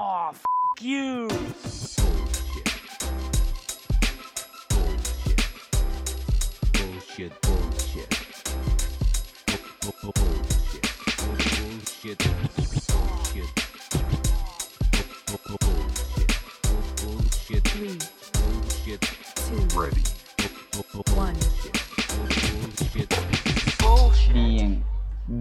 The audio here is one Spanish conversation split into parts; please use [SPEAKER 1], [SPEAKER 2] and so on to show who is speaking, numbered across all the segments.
[SPEAKER 1] Oh, f you.
[SPEAKER 2] Bullshit, bullshit. Bullshit. Bullshit. Bullshit.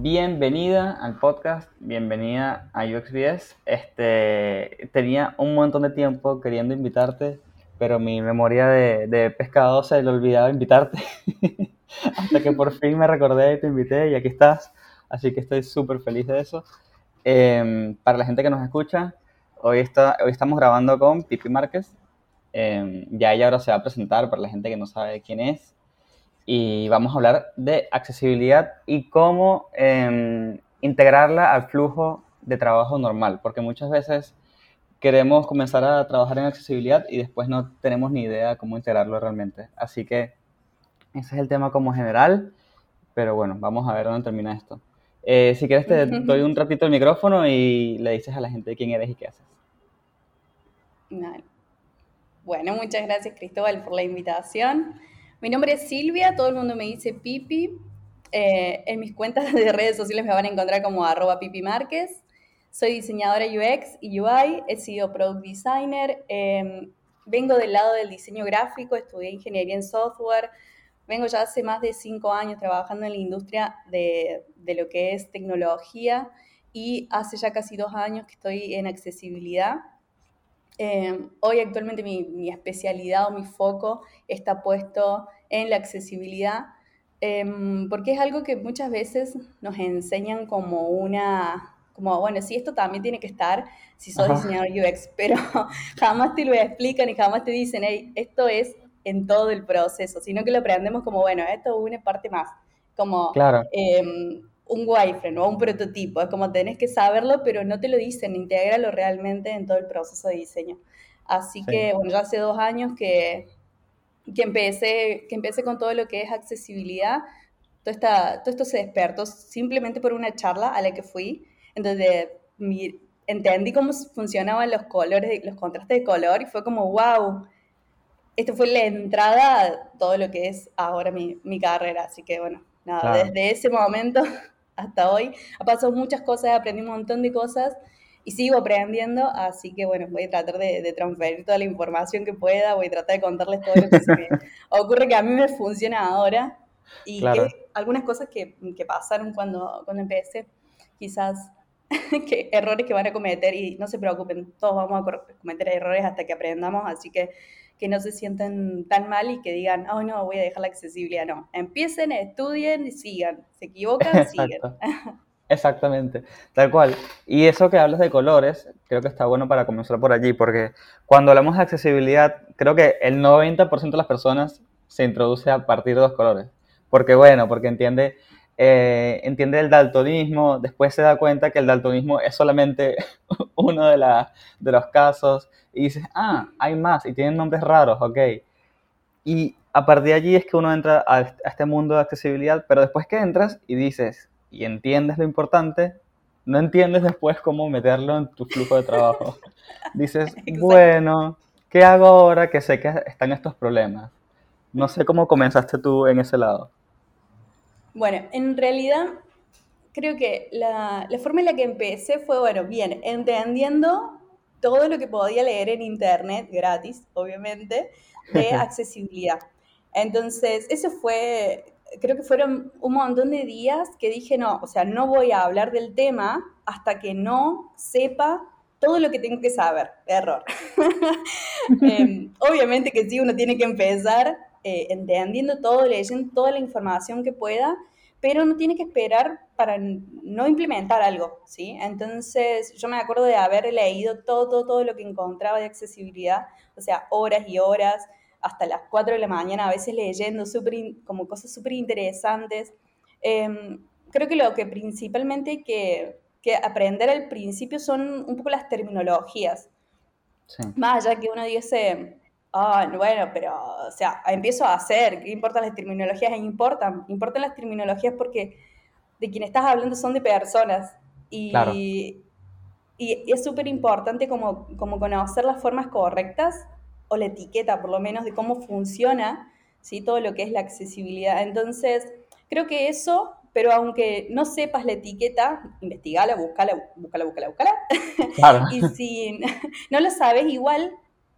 [SPEAKER 3] Bienvenida al podcast, bienvenida a UXBS. Este, tenía un montón de tiempo queriendo invitarte, pero mi memoria de, pescado se le olvidaba invitarte. Hasta que por fin me recordé y te invité y aquí estás. Así que estoy súper feliz de eso. Em, para la gente que nos escucha, hoy, está, hoy estamos grabando con Pipi Márquez. Em, ya ella ahora se va a presentar para la gente que no sabe quién es y vamos a hablar de accesibilidad y cómo eh, integrarla al flujo de trabajo normal, porque muchas veces queremos comenzar a trabajar en accesibilidad y después no tenemos ni idea cómo integrarlo realmente. Así que ese es el tema como general, pero bueno, vamos a ver dónde termina esto. Eh, si quieres te doy un ratito el micrófono y le dices a la gente quién eres y qué haces.
[SPEAKER 4] Bueno, muchas gracias Cristóbal por la invitación. Mi nombre es Silvia, todo el mundo me dice Pipi. Eh, en mis cuentas de redes sociales me van a encontrar como arroba Pipi Márquez. Soy diseñadora UX y UI, he sido product designer, eh, vengo del lado del diseño gráfico, estudié ingeniería en software, vengo ya hace más de cinco años trabajando en la industria de lo que es tecnología y hace ya casi dos años que estoy en accesibilidad. Eh, hoy actualmente mi, mi, especialidad o mi foco está puesto en la accesibilidad, eh, porque es algo que muchas veces nos enseñan como una, como bueno, sí, esto también tiene que estar si sos diseñador UX, pero jamás te lo explican y jamás te dicen, hey, esto es en todo el proceso, sino que lo aprendemos como, bueno, esto es una parte más, como...
[SPEAKER 3] Claro.
[SPEAKER 4] Eh, un wireframe o un prototipo, es como tenés que saberlo, pero no te lo dicen, intégralo realmente en todo el proceso de diseño. Así sí. que, bueno, ya hace dos años que, que, empecé, que empecé con todo lo que es accesibilidad, todo, esta, todo esto se despertó simplemente por una charla a la que fui, entonces mi, entendí cómo funcionaban los colores, los contrastes de color y fue como, wow, esto fue la entrada a todo lo que es ahora mi, mi carrera, así que bueno, nada, claro. desde ese momento hasta hoy. Ha pasado muchas cosas, aprendí un montón de cosas y sigo aprendiendo, así que bueno, voy a tratar de, de, transferir toda la información que pueda, voy a tratar de contarles todo lo que se me ocurre que a mí me funciona ahora y claro. que, algunas cosas que, que, pasaron cuando, cuando empecé, quizás que errores que van a cometer y no se preocupen, todos vamos a cometer errores hasta que aprendamos, así que que no se sientan tan mal y que digan, oh no, voy a dejar la accesibilidad. No, empiecen, estudien y sigan. Se equivocan, siguen.
[SPEAKER 3] Exactamente, tal cual. Y eso que hablas de colores, creo que está bueno para comenzar por allí, porque cuando hablamos de accesibilidad, creo que el 90% de las personas se introduce a partir de los colores. Porque bueno, porque entiende, eh, entiende el daltonismo, después se da cuenta que el daltonismo es solamente uno de, la, de los casos, y dices, ah, hay más, y tienen nombres raros, ok. Y a partir de allí es que uno entra a este mundo de accesibilidad, pero después que entras y dices, y entiendes lo importante, no entiendes después cómo meterlo en tu flujo de trabajo. dices, bueno, ¿qué hago ahora que sé que están estos problemas? No sé cómo comenzaste tú en ese lado.
[SPEAKER 4] Bueno, en realidad creo que la, la forma en la que empecé fue, bueno, bien, entendiendo todo lo que podía leer en internet, gratis, obviamente, de accesibilidad. Entonces, eso fue, creo que fueron un montón de días que dije, no, o sea, no voy a hablar del tema hasta que no sepa todo lo que tengo que saber. Error. eh, obviamente que sí, uno tiene que empezar eh, entendiendo todo, leyendo toda la información que pueda, pero no tiene que esperar para no implementar algo, ¿sí? Entonces, yo me acuerdo de haber leído todo, todo, todo lo que encontraba de accesibilidad, o sea, horas y horas, hasta las 4 de la mañana, a veces leyendo super, como cosas súper interesantes. Eh, creo que lo que principalmente hay que, que, aprender al principio son un poco las terminologías. Sí. Más allá que uno dice, Ah, oh, bueno, pero, o sea, empiezo a hacer, ¿qué importan las terminologías? Importan, importan las terminologías porque de quien estás hablando son de personas. Y,
[SPEAKER 3] claro.
[SPEAKER 4] y es súper importante como, como conocer las formas correctas o la etiqueta, por lo menos, de cómo funciona ¿sí? todo lo que es la accesibilidad. Entonces, creo que eso, pero aunque no sepas la etiqueta, investigala, búscala, búscala, búscala, búscala.
[SPEAKER 3] Claro.
[SPEAKER 4] y si no lo sabes, igual,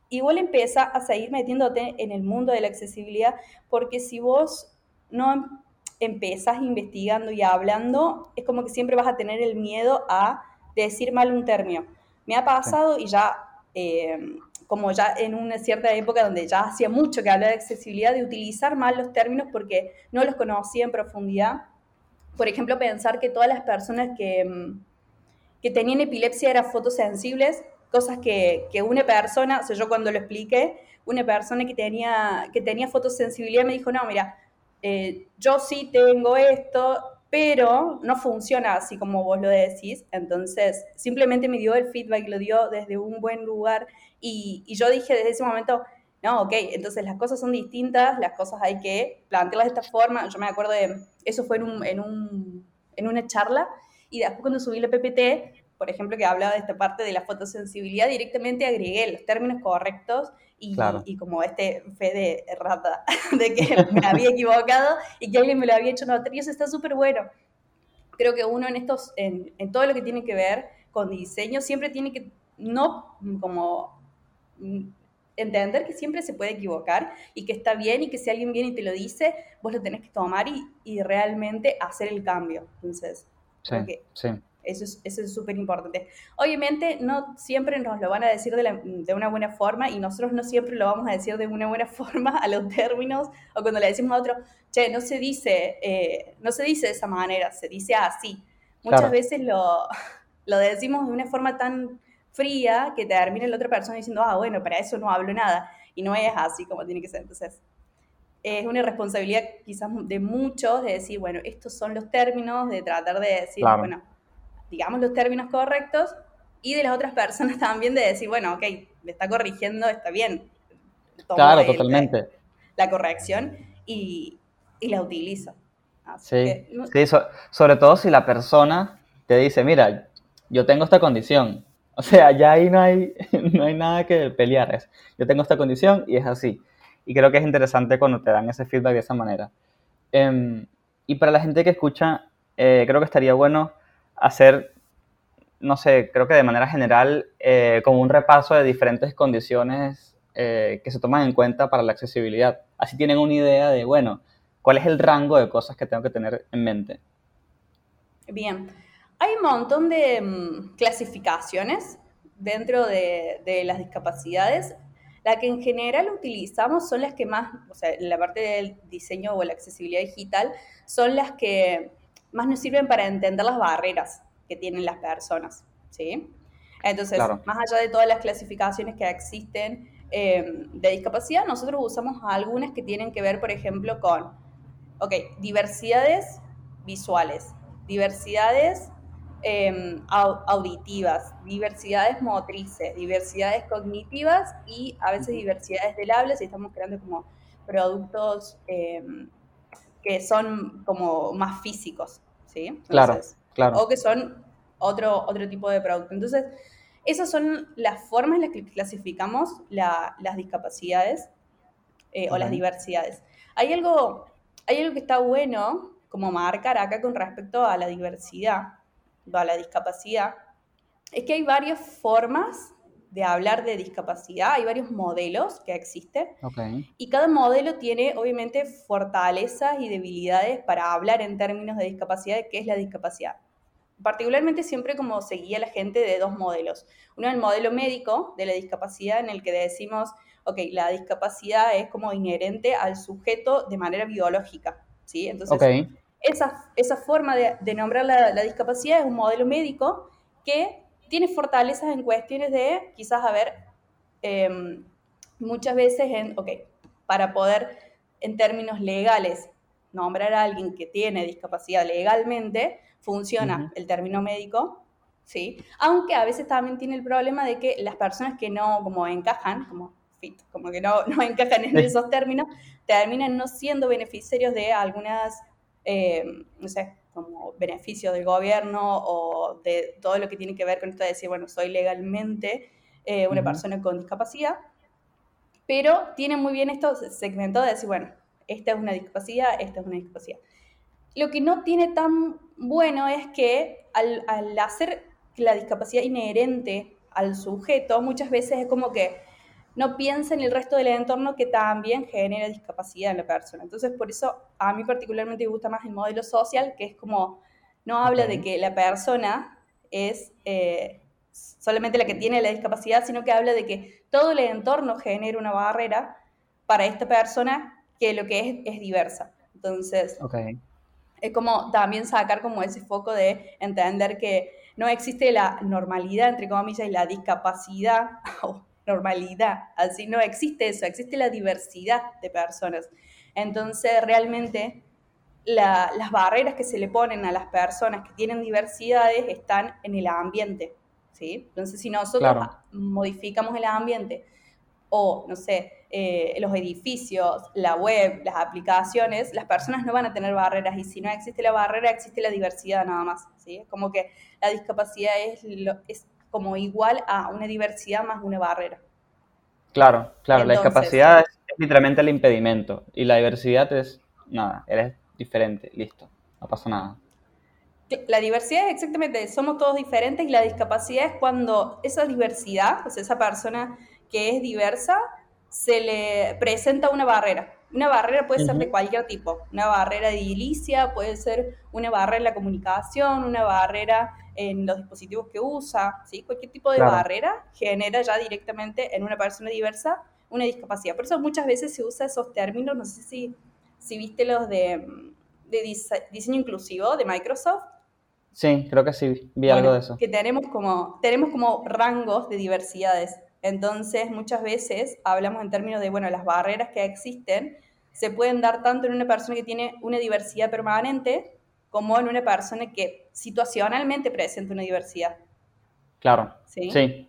[SPEAKER 4] igual empieza a seguir metiéndote en el mundo de la accesibilidad, porque si vos no empezás investigando y hablando, es como que siempre vas a tener el miedo a decir mal un término. Me ha pasado y ya, eh, como ya en una cierta época donde ya hacía mucho que hablaba de accesibilidad, de utilizar mal los términos porque no los conocía en profundidad. Por ejemplo, pensar que todas las personas que, mm, que tenían epilepsia eran fotosensibles, cosas que, que una persona, o sea, yo cuando lo expliqué, una persona que tenía, que tenía fotosensibilidad me dijo, no, mira, eh, yo sí tengo esto, pero no funciona así como vos lo decís. Entonces, simplemente me dio el feedback, lo dio desde un buen lugar y, y, yo dije desde ese momento, no, ok, entonces las cosas son distintas, las cosas hay que plantearlas de esta forma. Yo me acuerdo de, eso fue en, un, en, un, en una charla y después cuando subí la PPT, por ejemplo, que hablaba de esta parte de la fotosensibilidad, directamente agregué los términos correctos y,
[SPEAKER 3] Claro.
[SPEAKER 4] y como este fe de rata, de que me había equivocado y que alguien me lo había hecho notar, y eso está súper bueno. Creo que uno en estos, en, en todo lo que tiene que ver con diseño, siempre tiene que, no como mm, entender que siempre se puede equivocar y que está bien y que si alguien viene y te lo dice, vos lo tenés que tomar y, y realmente hacer el cambio. Entonces,
[SPEAKER 3] Sí, sí.
[SPEAKER 4] Eso es eso es súper importante. Obviamente, no siempre nos lo van a decir de, la- de una buena forma y nosotros no siempre lo vamos a decir de una buena forma a los términos o cuando le decimos a otro, che, no se dice, eh, no se dice de esa manera, se dice así. Muchas
[SPEAKER 3] Claro.
[SPEAKER 4] veces lo, lo decimos de una forma tan fría que termina la otra persona diciendo, ah, bueno, para eso no hablo nada. Y no es así como tiene que ser. Entonces, es una responsabilidad quizás de muchos de decir, bueno, estos son los términos, de tratar de decir,
[SPEAKER 3] Claro.
[SPEAKER 4] bueno, digamos los términos correctos, y de las otras personas también de decir, bueno, ok, me está corrigiendo, está bien. Tomo
[SPEAKER 3] Claro,
[SPEAKER 4] el-
[SPEAKER 3] totalmente.
[SPEAKER 4] La corrección y, y la utilizo. Así
[SPEAKER 3] Sí,
[SPEAKER 4] que, no-
[SPEAKER 3] sí, so- sobre todo si la persona te dice, mira, yo tengo esta condición. O sea, ya ahí no hay, no hay nada que pelear. Es, yo tengo esta condición y es así. Y creo que es interesante cuando te dan ese feedback de esa manera. Em, y para la gente que escucha, eh, creo que estaría bueno hacer, no sé, creo que de manera general, eh, como un repaso de diferentes condiciones eh, que se toman en cuenta para la accesibilidad. Así tienen una idea de, bueno, cuál es el rango de cosas que tengo que tener en mente.
[SPEAKER 4] Bien, hay un montón de mm, clasificaciones dentro de, de las discapacidades. La que en general utilizamos son las que más, o sea, en la parte del diseño o la accesibilidad digital, son las que más nos sirven para entender las barreras que tienen las personas, ¿sí? Entonces,
[SPEAKER 3] Claro.
[SPEAKER 4] más allá de todas las clasificaciones que existen eh, de discapacidad, nosotros usamos algunas que tienen que ver, por ejemplo, con, ok, diversidades visuales, diversidades eh, au- auditivas, diversidades motrices, diversidades cognitivas y a veces diversidades del habla si estamos creando como productos eh, que son como más físicos, ¿sí?
[SPEAKER 3] Claro,
[SPEAKER 4] Entonces,
[SPEAKER 3] claro.
[SPEAKER 4] o que son otro, otro tipo de producto. Entonces, esas son las formas en las que clasificamos la- las discapacidades eh, o las diversidades. Hay algo, hay algo que está bueno como marcar acá con respecto a la diversidad, a la discapacidad, es que hay varias formas de hablar de discapacidad, hay varios modelos que existen y cada modelo tiene obviamente fortalezas y debilidades para hablar en términos de discapacidad, de qué es la discapacidad. Particularmente siempre como seguía la gente de dos modelos. Uno el modelo médico de la discapacidad en el que decimos, ok, la discapacidad es como inherente al sujeto de manera biológica, ¿sí? Entonces,
[SPEAKER 3] ok,
[SPEAKER 4] esa, esa forma de, de nombrar la, la discapacidad es un modelo médico que tiene fortalezas en cuestiones de, quizás, a ver, em, muchas veces en, ok, para poder, en términos legales, nombrar a alguien que tiene discapacidad legalmente, funciona el término médico, ¿sí? Aunque a veces también tiene el problema de que las personas que no como encajan, como fit, como que no, no encajan en
[SPEAKER 3] Sí.
[SPEAKER 4] esos términos, terminan no siendo beneficiarios de algunas, eh, no sé, como beneficios del gobierno o de todo lo que tiene que ver con esto de decir, bueno, soy legalmente eh, una persona con discapacidad, pero tiene muy bien esto segmentado de decir, bueno, esta es una discapacidad, esta es una discapacidad. Lo que no tiene tan bueno es que al, al hacer la discapacidad inherente al sujeto, muchas veces es como que no piensa en el resto del entorno que también genera discapacidad en la persona. Entonces, por eso a mí particularmente me gusta más el modelo social, que es como, no habla de que la persona es eh, solamente la que tiene la discapacidad, sino que habla de que todo el entorno genera una barrera para esta persona que lo que es es diversa. Entonces,
[SPEAKER 3] Ok.
[SPEAKER 4] es como también sacar como ese foco de entender que no existe la normalidad, entre comillas, y la discapacidad, o normalidad, así no existe eso, existe la diversidad de personas. Entonces, realmente, la- las barreras que se le ponen a las personas que tienen diversidades están en el ambiente, ¿sí? Entonces, si nosotros
[SPEAKER 3] Claro.
[SPEAKER 4] modificamos el ambiente o, no sé, eh, los edificios, la web, las aplicaciones, las personas no van a tener barreras y si no existe la barrera, existe la diversidad nada más, ¿sí? Como que la discapacidad es, lo- es como igual a una diversidad más una barrera.
[SPEAKER 3] Claro, claro, la discapacidad es, es literalmente el impedimento y la diversidad es nada, eres diferente, listo, no pasa nada.
[SPEAKER 4] La diversidad es exactamente, somos todos diferentes y la discapacidad es cuando esa diversidad, o sea, esa persona que es diversa, se le presenta una barrera. Una barrera puede ser de cualquier tipo, una barrera de edilicia, puede ser una barrera en la comunicación, una barrera en los dispositivos que usa, ¿sí? Cualquier tipo de
[SPEAKER 3] Claro.
[SPEAKER 4] barrera genera ya directamente en una persona diversa una discapacidad. Por eso muchas veces se usa esos términos, no sé si, si viste los de, de dise- diseño inclusivo de Microsoft,
[SPEAKER 3] Sí, creo que sí, vi algo de eso.
[SPEAKER 4] que tenemos como, tenemos como rangos de diversidades. Entonces, muchas veces hablamos en términos de, bueno, las barreras que existen se pueden dar tanto en una persona que tiene una diversidad permanente como en una persona que situacionalmente presenta una diversidad.
[SPEAKER 3] Claro,
[SPEAKER 4] ¿Sí?
[SPEAKER 3] sí,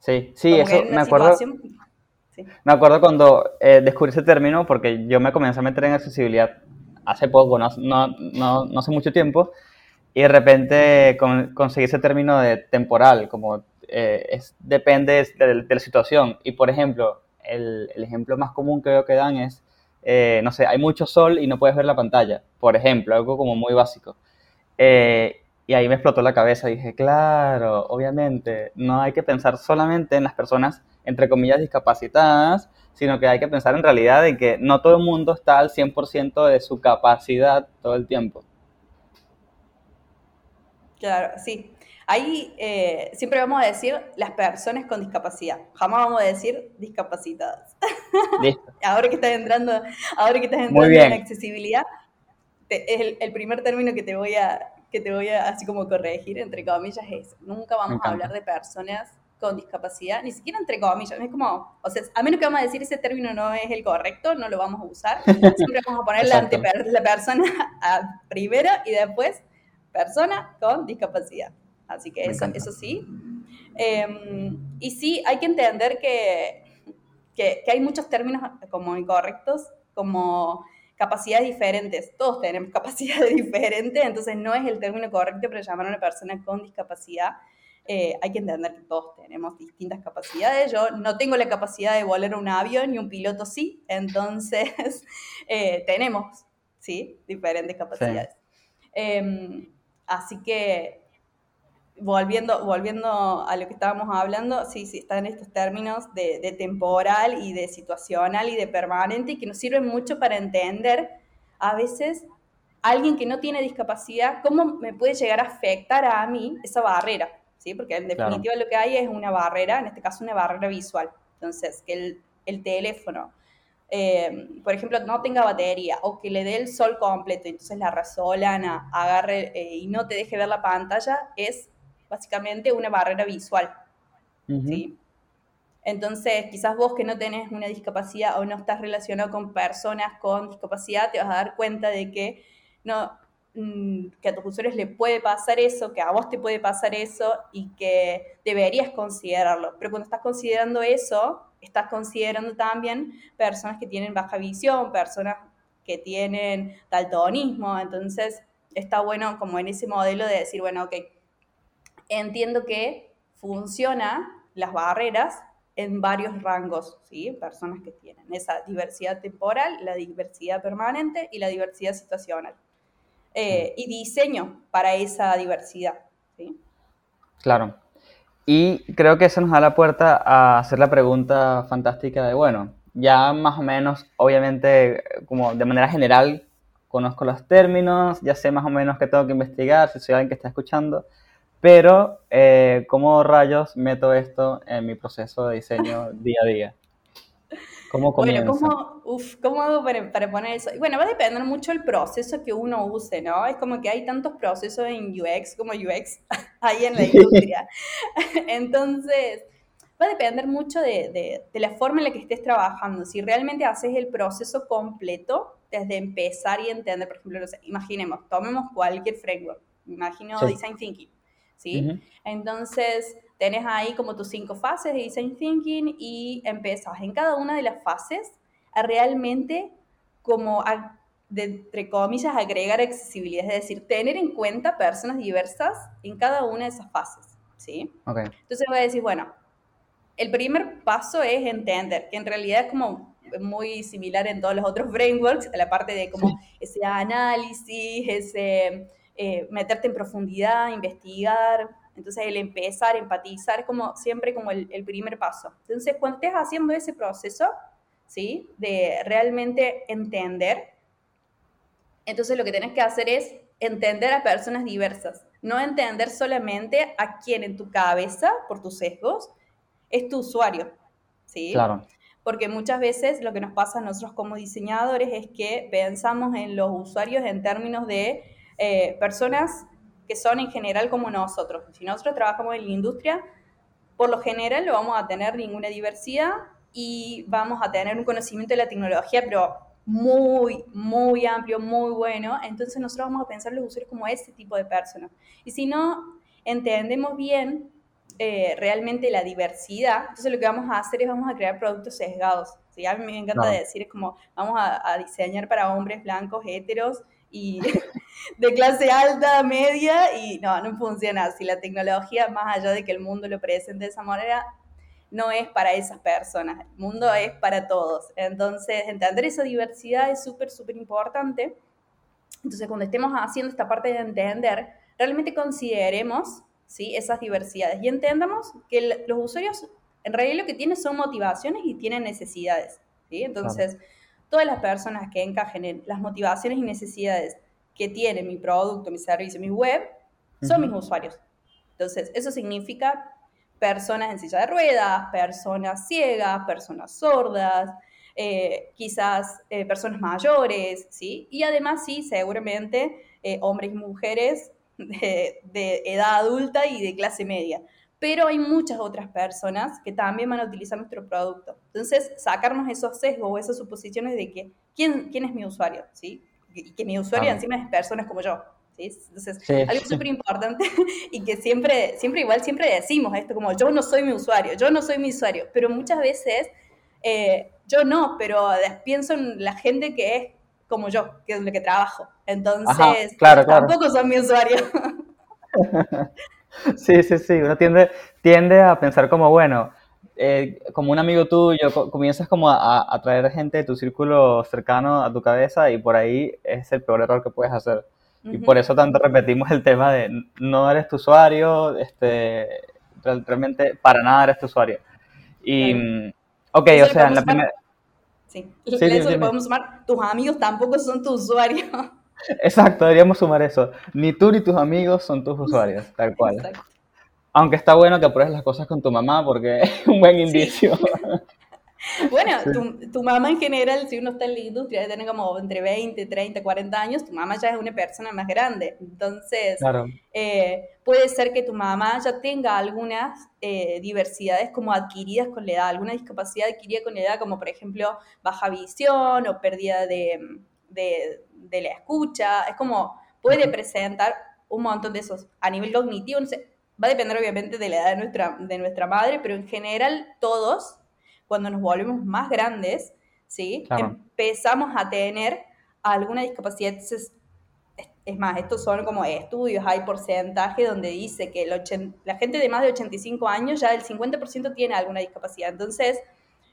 [SPEAKER 3] sí, sí, eso me acuerdo,
[SPEAKER 4] sí.
[SPEAKER 3] me acuerdo cuando eh, descubrí ese término porque yo me comencé a meter en accesibilidad hace poco, no, no, no, no hace mucho tiempo, y de repente con- conseguí ese término de temporal, como eh, es, depende de, de la situación. Y por ejemplo, el, el ejemplo más común que veo que dan es, eh, no sé, hay mucho sol y no puedes ver la pantalla, por ejemplo, algo como muy básico. Eh, y ahí me explotó la cabeza, dije, claro, obviamente, no hay que pensar solamente en las personas, entre comillas, discapacitadas, sino que hay que pensar en realidad en que no todo el mundo está al 100% de su capacidad todo el tiempo.
[SPEAKER 4] Claro, sí. Ahí eh, siempre vamos a decir las personas con discapacidad. Jamás vamos a decir discapacitadas.
[SPEAKER 3] Listo.
[SPEAKER 4] Ahora que estás entrando, ahora que estás entrando en accesibilidad, te- es el, el primer término que te voy a que te voy a así como corregir entre comillas es nunca vamos a hablar de personas con discapacidad, ni siquiera entre comillas, es como, o sea, a menos que vamos a decir ese término no es el correcto, no lo vamos a usar. Siempre vamos a poner la, la persona a primero y después persona con discapacidad. Así que eso, eso sí. Eh, y sí, hay que entender que, que, que hay muchos términos como incorrectos, como capacidades diferentes. Todos tenemos capacidades diferentes, entonces no es el término correcto para llamar a una persona con discapacidad. Eh, hay que entender que todos tenemos distintas capacidades. Yo no tengo la capacidad de volar un avión y un piloto sí, entonces eh, tenemos, ¿sí? Diferentes capacidades. Eh, así que volviendo, volviendo a lo que estábamos hablando, sí, sí, están estos términos de, de temporal y de situacional y de permanente y que nos sirven mucho para entender a veces alguien que no tiene discapacidad, cómo me puede llegar a afectar a mí esa barrera, ¿sí? Porque en
[SPEAKER 3] Claro.
[SPEAKER 4] definitiva lo que hay es una barrera, en este caso una barrera visual. Entonces, que el, el teléfono, eh, por ejemplo, no tenga batería o que le dé el sol completo, entonces la resolana agarre eh, y no te deje ver la pantalla, es básicamente una barrera visual. ¿sí? Entonces, quizás vos que no tenés una discapacidad o no estás relacionado con personas con discapacidad, te vas a dar cuenta de que, no, mm, que a tus usuarios le puede pasar eso, que a vos te puede pasar eso y que deberías considerarlo. Pero cuando estás considerando eso, estás considerando también personas que tienen baja visión, personas que tienen daltonismo, entonces está bueno como en ese modelo de decir, bueno, ok, entiendo que funciona las barreras en varios rangos, ¿sí? Personas que tienen esa diversidad temporal, la diversidad permanente y la diversidad situacional. Eh, y diseño para esa diversidad, ¿sí?
[SPEAKER 3] Claro. Y creo que eso nos da la puerta a hacer la pregunta fantástica de, bueno, ya más o menos, obviamente, como de manera general, conozco los términos, ya sé más o menos qué tengo que investigar, si soy alguien que está escuchando, pero eh, ¿cómo rayos meto esto en mi proceso de diseño día a día? ¿Cómo
[SPEAKER 4] Bueno,
[SPEAKER 3] comienza?
[SPEAKER 4] ¿cómo, uf, ¿cómo hago para, para poner eso? Bueno, va a depender mucho del proceso que uno use, ¿no? Es como que hay tantos procesos en UX como UX ahí en la industria. Entonces, va a depender mucho de, de- de la forma en la que estés trabajando. Si realmente haces el proceso completo, desde empezar y entender, por ejemplo, no sé, imaginemos, tomemos cualquier framework, imagino
[SPEAKER 3] Sí.
[SPEAKER 4] Design Thinking, ¿sí?
[SPEAKER 3] Ujú.
[SPEAKER 4] Entonces, tenés ahí como tus cinco fases de Design Thinking y empezás en cada una de las fases a realmente como, a- de, entre comillas, agregar accesibilidad, es decir, tener en cuenta personas diversas en cada una de esas fases, ¿sí?
[SPEAKER 3] Ok,
[SPEAKER 4] Entonces voy a decir, bueno, el primer paso es entender, que en realidad es como muy similar en todos los otros frameworks, la parte de como ese análisis, ese eh, meterte en profundidad, investigar, entonces el empezar, empatizar, como siempre como el, el primer paso. Entonces cuando estés haciendo ese proceso, ¿sí? De realmente entender, entonces lo que tenés que hacer es entender a personas diversas, no entender solamente a quien en tu cabeza, por tus sesgos, es tu usuario, ¿sí?
[SPEAKER 3] claro.
[SPEAKER 4] Porque muchas veces lo que nos pasa a nosotros como diseñadores es que pensamos en los usuarios en términos de eh, personas que son en general como nosotros. Si nosotros trabajamos en la industria, por lo general no vamos a tener ninguna diversidad y vamos a tener un conocimiento de la tecnología, pero muy, muy amplio, muy bueno. Entonces nosotros vamos a pensar los usuarios como ese tipo de personas. Y si no entendemos bien eh, realmente la diversidad, entonces lo que vamos a hacer es vamos a crear productos sesgados. ¿sí? A mí me encanta
[SPEAKER 3] Claro.
[SPEAKER 4] decir, es como vamos a, a diseñar para hombres blancos, heteros y de clase alta, media, y no, no funciona así. La tecnología, más allá de que el mundo lo presente de esa manera, no es para esas personas, el mundo es para todos. Entonces, entender esa diversidad es súper, súper importante. Entonces, cuando estemos haciendo esta parte de entender, realmente consideremos ¿sí? esas diversidades y entendamos que los usuarios en realidad lo que tienen son motivaciones y tienen necesidades. ¿sí? Entonces, todas las personas que encajen en las motivaciones y necesidades que tiene mi producto, mi servicio, mi web, son
[SPEAKER 3] Ujú.
[SPEAKER 4] mis usuarios. Entonces, eso significa personas en silla de ruedas, personas ciegas, personas sordas, eh, quizás eh, personas mayores, ¿sí? Y además, sí, seguramente eh, hombres y mujeres de, de edad adulta y de clase media. Pero hay muchas otras personas que también van a utilizar nuestro producto. Entonces, sacarnos esos sesgos o esas suposiciones de que, ¿quién, quién es mi usuario? ¿Sí? Y que mi usuario
[SPEAKER 3] Claro.
[SPEAKER 4] encima es personas como yo. ¿sí? Entonces,
[SPEAKER 3] Sí.
[SPEAKER 4] algo súper importante y que siempre, siempre igual, siempre decimos esto, como yo no soy mi usuario, yo no soy mi usuario, pero muchas veces eh, yo no, pero pienso en la gente que es como yo, que es lo que trabajo. Entonces,
[SPEAKER 3] Ajá, claro, claro.
[SPEAKER 4] tampoco son mi usuario.
[SPEAKER 3] Sí, sí, sí, uno tiende, tiende a pensar como, bueno, eh, como un amigo tuyo, co- comienzas como a, a atraer gente de tu círculo cercano a tu cabeza y por ahí es el peor error que puedes hacer. Y
[SPEAKER 4] Ujú.
[SPEAKER 3] por eso tanto repetimos el tema de no eres tu usuario, este, real- realmente para nada eres tu usuario. Y, mm, ok,
[SPEAKER 4] Eso
[SPEAKER 3] o sea, en la primera...
[SPEAKER 4] Sí,
[SPEAKER 3] Sí,
[SPEAKER 4] le
[SPEAKER 3] dime.
[SPEAKER 4] podemos sumar, tus amigos tampoco son tu usuario.
[SPEAKER 3] Exacto, deberíamos sumar eso. Ni tú ni tus amigos son tus usuarios, tal cual.
[SPEAKER 4] Exacto.
[SPEAKER 3] Aunque está bueno que apruebes las cosas con tu mamá porque es un buen indicio.
[SPEAKER 4] Bueno, tu, tu mamá en general, si uno está en la industria, debe tener como entre 20, 30, 40 años, tu mamá ya es una persona más grande. Entonces,
[SPEAKER 3] Claro,
[SPEAKER 4] eh, puede ser que tu mamá ya tenga algunas eh, diversidades como adquiridas con la edad, alguna discapacidad adquirida con la edad, como por ejemplo baja visión o pérdida de, de- de la escucha. Es como, puede presentar un montón de esos. A nivel cognitivo, no sé, va a depender obviamente de la edad de nuestra, de nuestra madre, pero en general todos, cuando nos volvemos más grandes, ¿sí?
[SPEAKER 3] Claro.
[SPEAKER 4] empezamos a tener alguna discapacidad. Entonces, es más, estos son como estudios, hay porcentaje donde dice que el ochen- la gente de más de 85 años ya el 50% tiene alguna discapacidad. Entonces,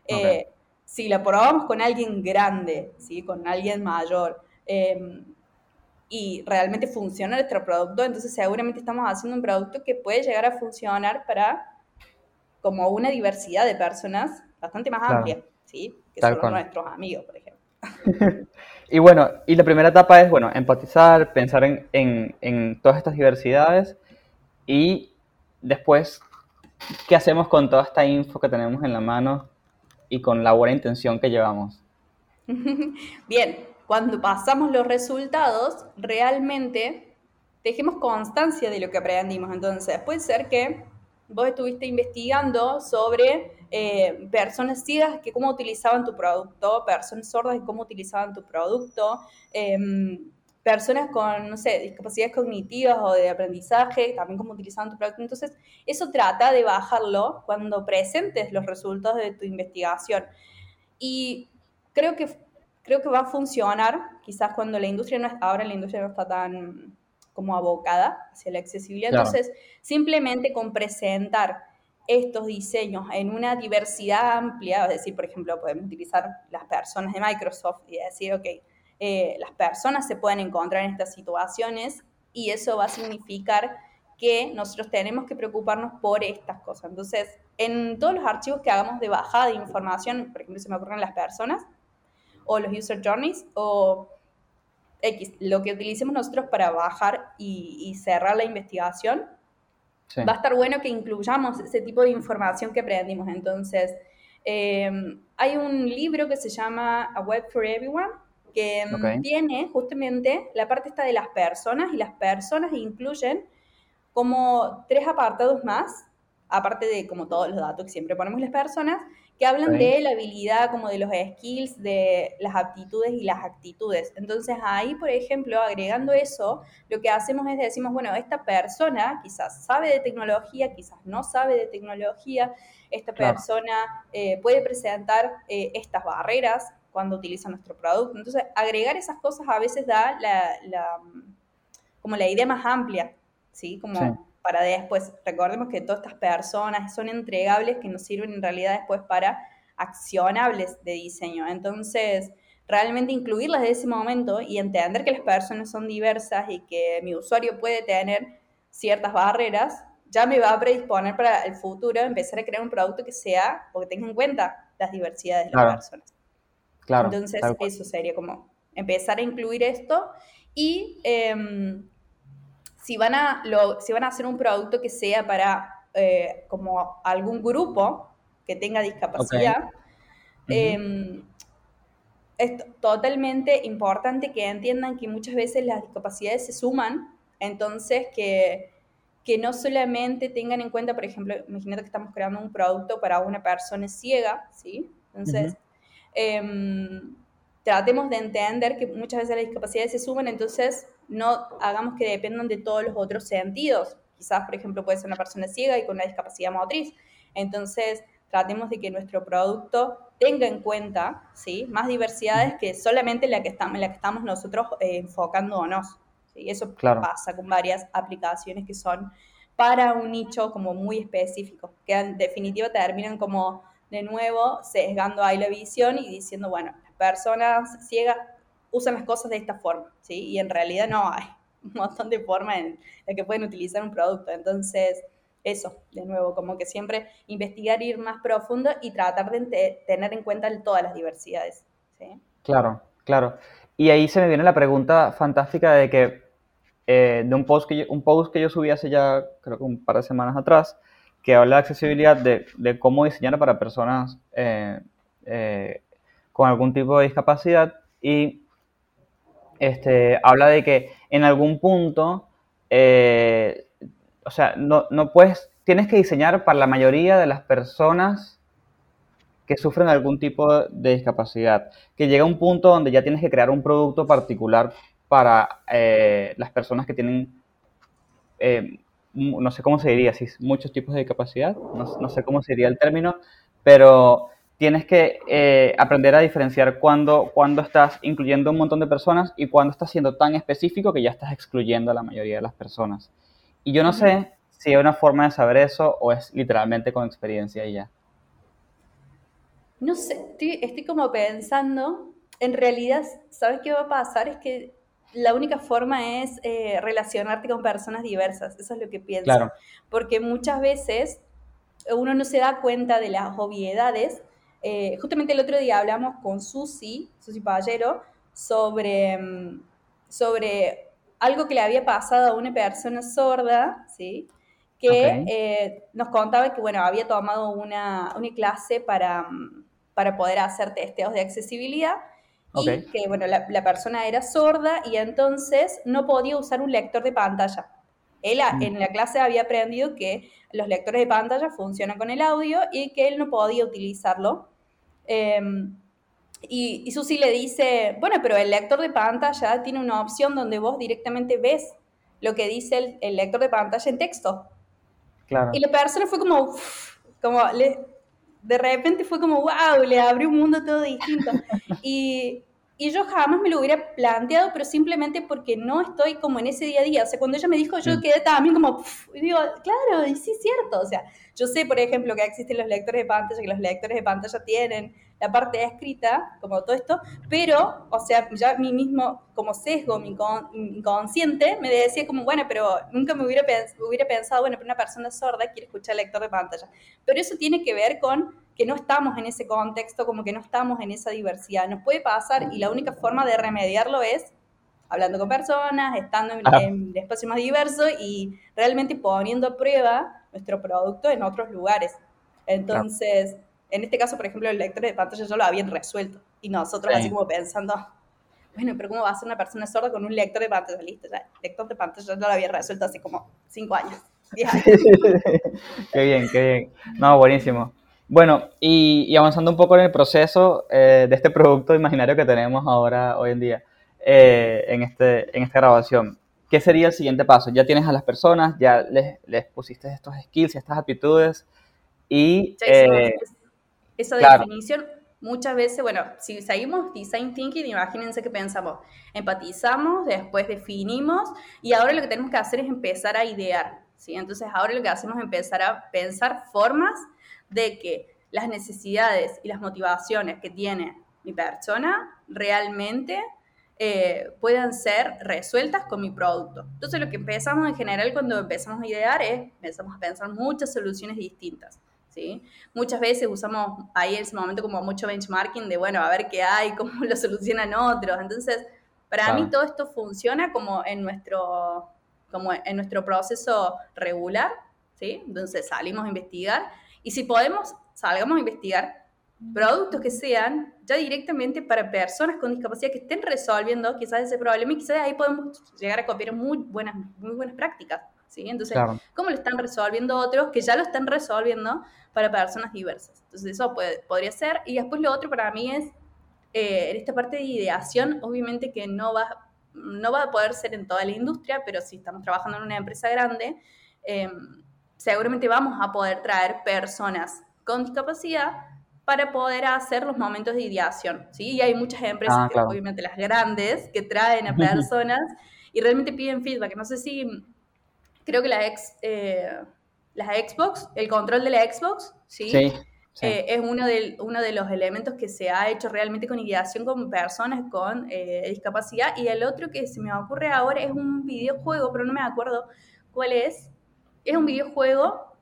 [SPEAKER 4] eh, si la probamos con alguien grande, ¿sí? con alguien mayor, eh, y realmente funciona nuestro producto, entonces seguramente estamos haciendo un producto que puede llegar a funcionar para como una diversidad de personas bastante más
[SPEAKER 3] Claro.
[SPEAKER 4] amplia, ¿sí? Que
[SPEAKER 3] Tal
[SPEAKER 4] son
[SPEAKER 3] cual.
[SPEAKER 4] nuestros amigos, por ejemplo.
[SPEAKER 3] Y bueno, y la primera etapa es, bueno, empatizar, pensar en, en- en todas estas diversidades y después, ¿qué hacemos con toda esta info que tenemos en la mano y con la buena intención que llevamos?
[SPEAKER 4] Bien, cuando pasamos los resultados, realmente dejemos constancia de lo que aprendimos. Entonces, puede ser que vos estuviste investigando sobre eh, personas ciegas que cómo utilizaban tu producto, personas sordas y cómo utilizaban tu producto, em, personas con, no sé, discapacidades cognitivas o de aprendizaje, también cómo utilizaban tu producto. Entonces, eso trata de bajarlo cuando presentes los resultados de tu investigación. Y creo que, creo que va a funcionar, quizás cuando la industria no está, ahora la industria no está tan como abocada hacia la accesibilidad.
[SPEAKER 3] Claro.
[SPEAKER 4] Entonces, simplemente con presentar estos diseños en una diversidad amplia, es decir, por ejemplo, podemos utilizar las personas de Microsoft y decir, ok, eh, las personas se pueden encontrar en estas situaciones y eso va a significar que nosotros tenemos que preocuparnos por estas cosas. Entonces, en todos los archivos que hagamos de bajada de información, por ejemplo, se me ocurren las personas, o los user journeys, o X, lo que utilicemos nosotros para bajar y, y cerrar la investigación,
[SPEAKER 3] Sí.
[SPEAKER 4] va a estar bueno que incluyamos ese tipo de información que aprendimos. Entonces, eh, hay un libro que se llama A Web for Everyone, que mm,
[SPEAKER 3] Ok.
[SPEAKER 4] tiene justamente la parte esta de las personas, y las personas incluyen como tres apartados más, aparte de como todos los datos que siempre ponemos las personas, que hablan de la habilidad, como de los skills, de las aptitudes y las actitudes. Entonces ahí, por ejemplo, agregando eso, lo que hacemos es decimos, bueno, esta persona quizás sabe de tecnología, quizás no sabe de tecnología, esta
[SPEAKER 3] Claro.
[SPEAKER 4] persona eh, puede presentar eh, estas barreras cuando utiliza nuestro producto. Entonces, agregar esas cosas a veces da la, la, como la idea más amplia, ¿sí? Como
[SPEAKER 3] Sí.
[SPEAKER 4] para después, recordemos que todas estas personas son entregables que nos sirven en realidad después para accionables de diseño. Entonces, realmente incluirlas desde ese momento y entender que las personas son diversas y que mi usuario puede tener ciertas barreras, ya me va a predisponer para el futuro empezar a crear un producto que sea o que tenga en cuenta las diversidades de las
[SPEAKER 3] Claro.
[SPEAKER 4] personas.
[SPEAKER 3] Claro,
[SPEAKER 4] Entonces, eso sería como empezar a incluir esto y em, si, van a, lo, si van a hacer un producto que sea para eh, como algún grupo que tenga discapacidad, em, es t- totalmente importante que entiendan que muchas veces las discapacidades se suman, entonces que, que no solamente tengan en cuenta, por ejemplo, imagínate que estamos creando un producto para una persona ciega, ¿sí? Entonces, em, tratemos de entender que muchas veces las discapacidades se suman, entonces no hagamos que dependan de todos los otros sentidos. Quizás, por ejemplo, puede ser una persona ciega y con una discapacidad motriz. Entonces, tratemos de que nuestro producto tenga en cuenta ¿sí? más diversidades que solamente la que estamos, la que estamos nosotros eh, enfocándonos. ¿sí? Eso
[SPEAKER 3] Claro.
[SPEAKER 4] pasa con varias aplicaciones que son para un nicho como muy específico, que en definitiva terminan como de nuevo sesgando ahí la visión y diciendo, bueno, las personas ciegas usan las cosas de esta forma, ¿sí? Y en realidad no hay un montón de formas en las que pueden utilizar un producto. Entonces, eso, de nuevo, como que siempre investigar, ir más profundo y tratar de tener en cuenta todas las diversidades, ¿sí?
[SPEAKER 3] Claro, claro. Y ahí se me viene la pregunta fantástica de que eh, de un post que yo, un post que yo subí hace ya creo que un par de semanas atrás que habla de accesibilidad de, cómo diseñar para personas eh, eh, con algún tipo de discapacidad y este, habla de que en algún punto, eh, o sea, no, no puedes, tienes que diseñar para la mayoría de las personas que sufren algún tipo de discapacidad, que llega un punto donde ya tienes que crear un producto particular para las personas que tienen, no sé cómo se diría, si es muchos tipos de discapacidad, no, no sé cómo sería el término, pero tienes que eh, aprender a diferenciar cuando, cuando estás incluyendo un montón de personas y cuando estás siendo tan específico que ya estás excluyendo a la mayoría de las personas. Y yo no sé si hay una forma de saber eso o es literalmente con experiencia y ya.
[SPEAKER 4] No sé, estoy, estoy como pensando, en realidad, ¿sabes qué va a pasar? Es que la única forma es eh, relacionarte con personas diversas, eso es lo que pienso.
[SPEAKER 3] Claro.
[SPEAKER 4] Porque muchas veces uno no se da cuenta de las obviedades. Eh, justamente el otro día hablamos con Susi, Susi Pallero, sobre, mm, sobre algo que le había pasado a una persona sorda, ¿sí? que eh, nos contaba que, bueno, había tomado una, una clase para, mm, para poder hacer testeos de accesibilidad y que, bueno, la, la persona era sorda y entonces no podía usar un lector de pantalla. Él
[SPEAKER 3] Mm.
[SPEAKER 4] en la clase había aprendido que los lectores de pantalla funcionan con el audio y que él no podía utilizarlo. Em, y, y Susi le dice, bueno, pero el lector de pantalla tiene una opción donde vos directamente ves lo que dice el, el lector de pantalla en texto.
[SPEAKER 3] Claro.
[SPEAKER 4] Y la persona fue como, uf, como le, de repente fue como, wow, le abrió un mundo todo distinto. Y, y yo jamás me lo hubiera planteado, pero simplemente porque no estoy como en ese día a día. O sea, cuando ella me dijo, yo
[SPEAKER 3] Mm.
[SPEAKER 4] quedé también como, y digo, claro, y sí es cierto. O sea, yo sé, por ejemplo, que existen los lectores de pantalla, que los lectores de pantalla tienen la parte escrita, como todo esto, pero, o sea, ya mi mismo, como sesgo, mi incon- inconsciente, me decía como, bueno, pero nunca me hubiera, pens- hubiera pensado, bueno, pero una persona sorda quiere escuchar el lector de pantalla. Pero eso tiene que ver con que no estamos en ese contexto, como que no estamos en esa diversidad. Nos puede pasar y la única forma de remediarlo es hablando con personas, estando en, en espacios más diversos y realmente poniendo a prueba nuestro producto en otros lugares. Entonces, en este caso, por ejemplo, el lector de pantalla ya lo habían resuelto. Y nosotros
[SPEAKER 3] Sí.
[SPEAKER 4] así como pensando, bueno, pero ¿cómo va a ser una persona sorda con un lector de pantalla? Listo, ya. El lector de pantalla ya lo había resuelto hace como cinco años. diez años.
[SPEAKER 3] Qué bien, qué bien. No, buenísimo. Bueno, y, y avanzando un poco en el proceso eh, de este producto imaginario que tenemos ahora, hoy en día, eh, en, este, en esta grabación, ¿qué sería el siguiente paso? Ya tienes a las personas, ya les, les pusiste estos skills y estas aptitudes, y
[SPEAKER 4] hicimos
[SPEAKER 3] eh, claro.
[SPEAKER 4] definición. Muchas veces, bueno, si seguimos design thinking, imagínense que pensamos, empatizamos, después definimos y ahora lo que tenemos que hacer es empezar a idear, ¿sí? Entonces ahora lo que hacemos es empezar a pensar formas de que las necesidades y las motivaciones que tiene mi persona realmente eh, puedan ser resueltas con mi producto. Entonces lo que empezamos en general cuando empezamos a idear es, empezamos a pensar muchas soluciones distintas. ¿sí? Muchas veces usamos ahí en ese momento como mucho benchmarking de, bueno, a ver qué hay, cómo lo solucionan otros. Entonces, para
[SPEAKER 3] Claro.
[SPEAKER 4] mí todo esto funciona como en nuestro, como en nuestro proceso regular, ¿sí? Entonces salimos a investigar y si podemos, salgamos a investigar productos que sean ya directamente para personas con discapacidad que estén resolviendo quizás ese problema y quizás ahí podemos llegar a copiar muy buenas, muy buenas prácticas, ¿sí? Entonces,
[SPEAKER 3] claro,
[SPEAKER 4] cómo lo están resolviendo otros que ya lo están resolviendo para personas diversas. Entonces eso puede- podría ser. Y después lo otro para mí es, eh, en esta parte de ideación, obviamente que no va, no va a poder ser en toda la industria, pero si estamos trabajando en una empresa grande, eh, seguramente vamos a poder traer personas con discapacidad para poder hacer los momentos de ideación, ¿sí? Y hay muchas empresas,
[SPEAKER 3] Ah,
[SPEAKER 4] que, obviamente las grandes, que traen a personas y realmente piden feedback. No sé si, creo que la ex, eh, las Xbox, el control de la Xbox, ¿sí?
[SPEAKER 3] sí, sí.
[SPEAKER 4] Eh, es uno de, uno de los elementos que se ha hecho realmente con ideación con personas con eh, discapacidad. Y el otro que se me ocurre ahora es un videojuego, pero no me acuerdo cuál es. Es un videojuego.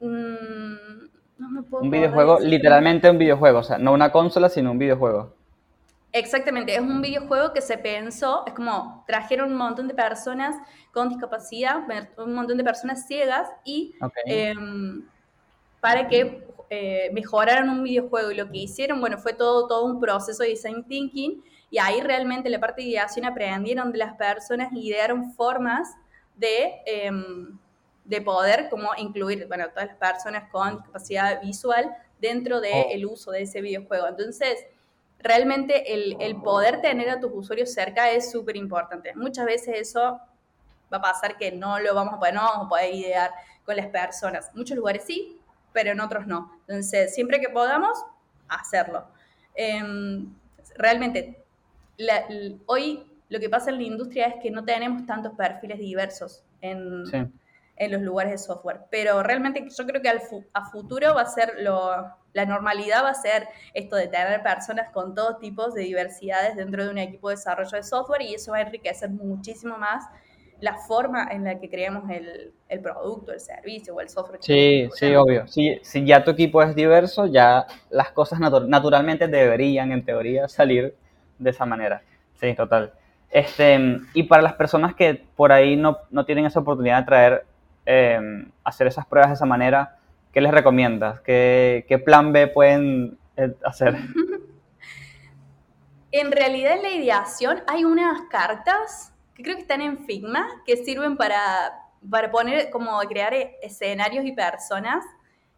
[SPEAKER 4] mm, no me puedo
[SPEAKER 3] un videojuego, literalmente un videojuego, o sea, no una consola, sino un videojuego.
[SPEAKER 4] Exactamente, es un videojuego que se pensó, es como trajeron un montón de personas con discapacidad, un montón de personas ciegas y em, para que eh, mejoraran un videojuego y lo que hicieron, bueno, fue todo, todo un proceso de design thinking y ahí realmente en la parte de ideación aprendieron de las personas y idearon formas de, em, de poder como incluir, bueno, todas las personas con discapacidad visual dentro del
[SPEAKER 3] Oh.
[SPEAKER 4] uso de ese videojuego. Entonces, realmente el, el poder tener a tus usuarios cerca es súper importante. Muchas veces eso va a pasar que no lo vamos a poder, no vamos a poder idear con las personas. Muchos lugares sí, pero en otros no. Entonces, siempre que podamos, hacerlo. Em, realmente, la- l- hoy lo que pasa en la industria es que no tenemos tantos perfiles diversos en,
[SPEAKER 3] Sí.
[SPEAKER 4] en los lugares de software. Pero realmente yo creo que al fu- a futuro va a ser lo, la normalidad va a ser esto de tener personas con todos tipos de diversidades dentro de un equipo de desarrollo de software y eso va a enriquecer muchísimo más la forma en la que creamos el, el producto, el servicio o el software. que
[SPEAKER 3] Sí, sí, obvio. Si, si ya tu equipo es diverso, ya las cosas natu- naturalmente deberían, en teoría, salir de esa manera. Sí, total. Este, y para las personas que por ahí no, no tienen esa oportunidad de traer, eh, hacer esas pruebas de esa manera, ¿qué les recomiendas? ¿Qué, qué plan B pueden eh, hacer?
[SPEAKER 4] En realidad en la ideación hay unas cartas que creo que están en Figma que sirven para, para poner, como crear e- escenarios y personas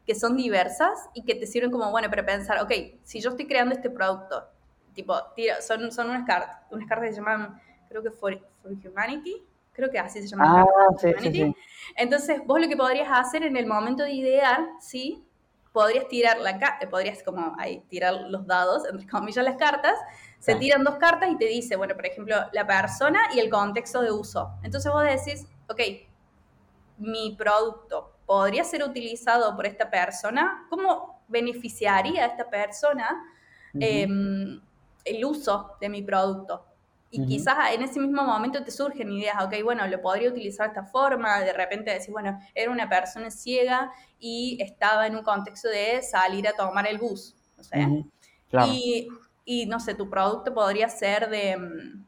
[SPEAKER 4] que son diversas y que te sirven como, bueno, para pensar, ok, si yo estoy creando este producto, tipo, tira- son, son unas cartas, unas cartas que se llaman, creo que For, For Humanity, creo que así se llaman.
[SPEAKER 3] Ah,
[SPEAKER 4] For
[SPEAKER 3] sí, sí,
[SPEAKER 4] Humanity.
[SPEAKER 3] sí.
[SPEAKER 4] Entonces, vos lo que podrías hacer en el momento de idear, ¿sí? Podrías tirar la ca- eh, podrías como ahí tirar los dados, entre comillas las cartas, se tiran dos cartas y te dice, bueno, por ejemplo, la persona y el contexto de uso. Entonces vos decís, ok, mi producto podría ser utilizado por esta persona, ¿cómo beneficiaría a esta persona el uso de mi producto. Y quizás en ese mismo momento te surgen ideas, ok, bueno, lo podría utilizar de esta forma, de repente decir, bueno, era una persona ciega y estaba en un contexto de salir a tomar el bus, no sé.
[SPEAKER 3] Claro.
[SPEAKER 4] Y, y, no sé, tu producto podría ser de, mm,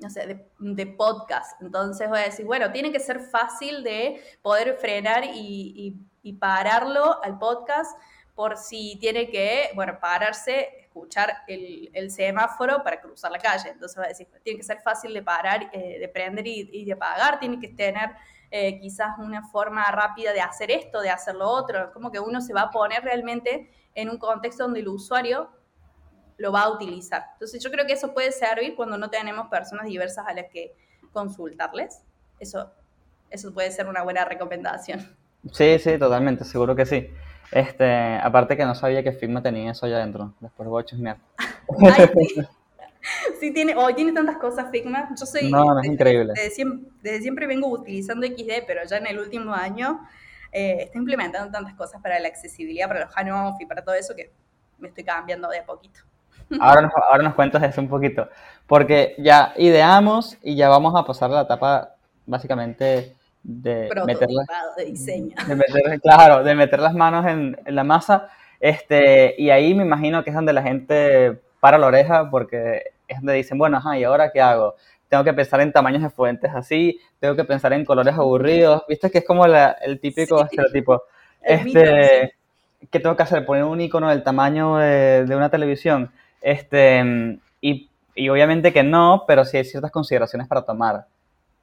[SPEAKER 4] no sé, de, de podcast. Entonces voy a decir, bueno, tiene que ser fácil de poder frenar y, y- y pararlo al podcast por si tiene que, bueno, pararse, escuchar el, el semáforo para cruzar la calle. Entonces va a decir, tiene que ser fácil de parar, eh, de prender y, y de apagar, tiene que tener eh, quizás una forma rápida de hacer esto, de hacer lo otro. Como que uno se va a poner realmente en un contexto donde el usuario lo va a utilizar. Entonces yo creo que eso puede servir cuando no tenemos personas diversas a las que consultarles. Eso, eso puede ser una buena recomendación.
[SPEAKER 3] Sí, sí, totalmente, seguro que sí. Este, aparte que no sabía que Figma tenía eso allá adentro. Después voy a chismear.
[SPEAKER 4] Ay, sí. Sí, tiene, hoy tiene tantas cosas Figma. Yo soy.
[SPEAKER 3] No, no, es
[SPEAKER 4] desde-
[SPEAKER 3] increíble.
[SPEAKER 4] Desde siempre, desde siempre vengo utilizando XD, pero ya en el último año eh, está implementando tantas cosas para la accesibilidad, para los handoff y para todo eso que me estoy cambiando de a poquito.
[SPEAKER 3] Ahora nos, ahora nos cuentas eso un poquito. Porque ya ideamos y ya vamos a pasar a la etapa básicamente de meter, la-
[SPEAKER 4] Prototipado de diseño.
[SPEAKER 3] de meter- claro, de meter las manos en, en la masa. Este, y ahí me imagino que es donde la gente para la oreja porque es donde dicen, bueno, ajá, ¿y ahora qué hago? Tengo que pensar en tamaños de fuentes así, tengo que pensar en colores aburridos. ¿Viste que es como la- el típico
[SPEAKER 4] Sí.
[SPEAKER 3] estereotipo?
[SPEAKER 4] El mito,
[SPEAKER 3] Este, ¿qué tengo que hacer? Poner un icono del tamaño de, de una televisión. Este, y, y obviamente que no, pero sí hay ciertas consideraciones para tomar.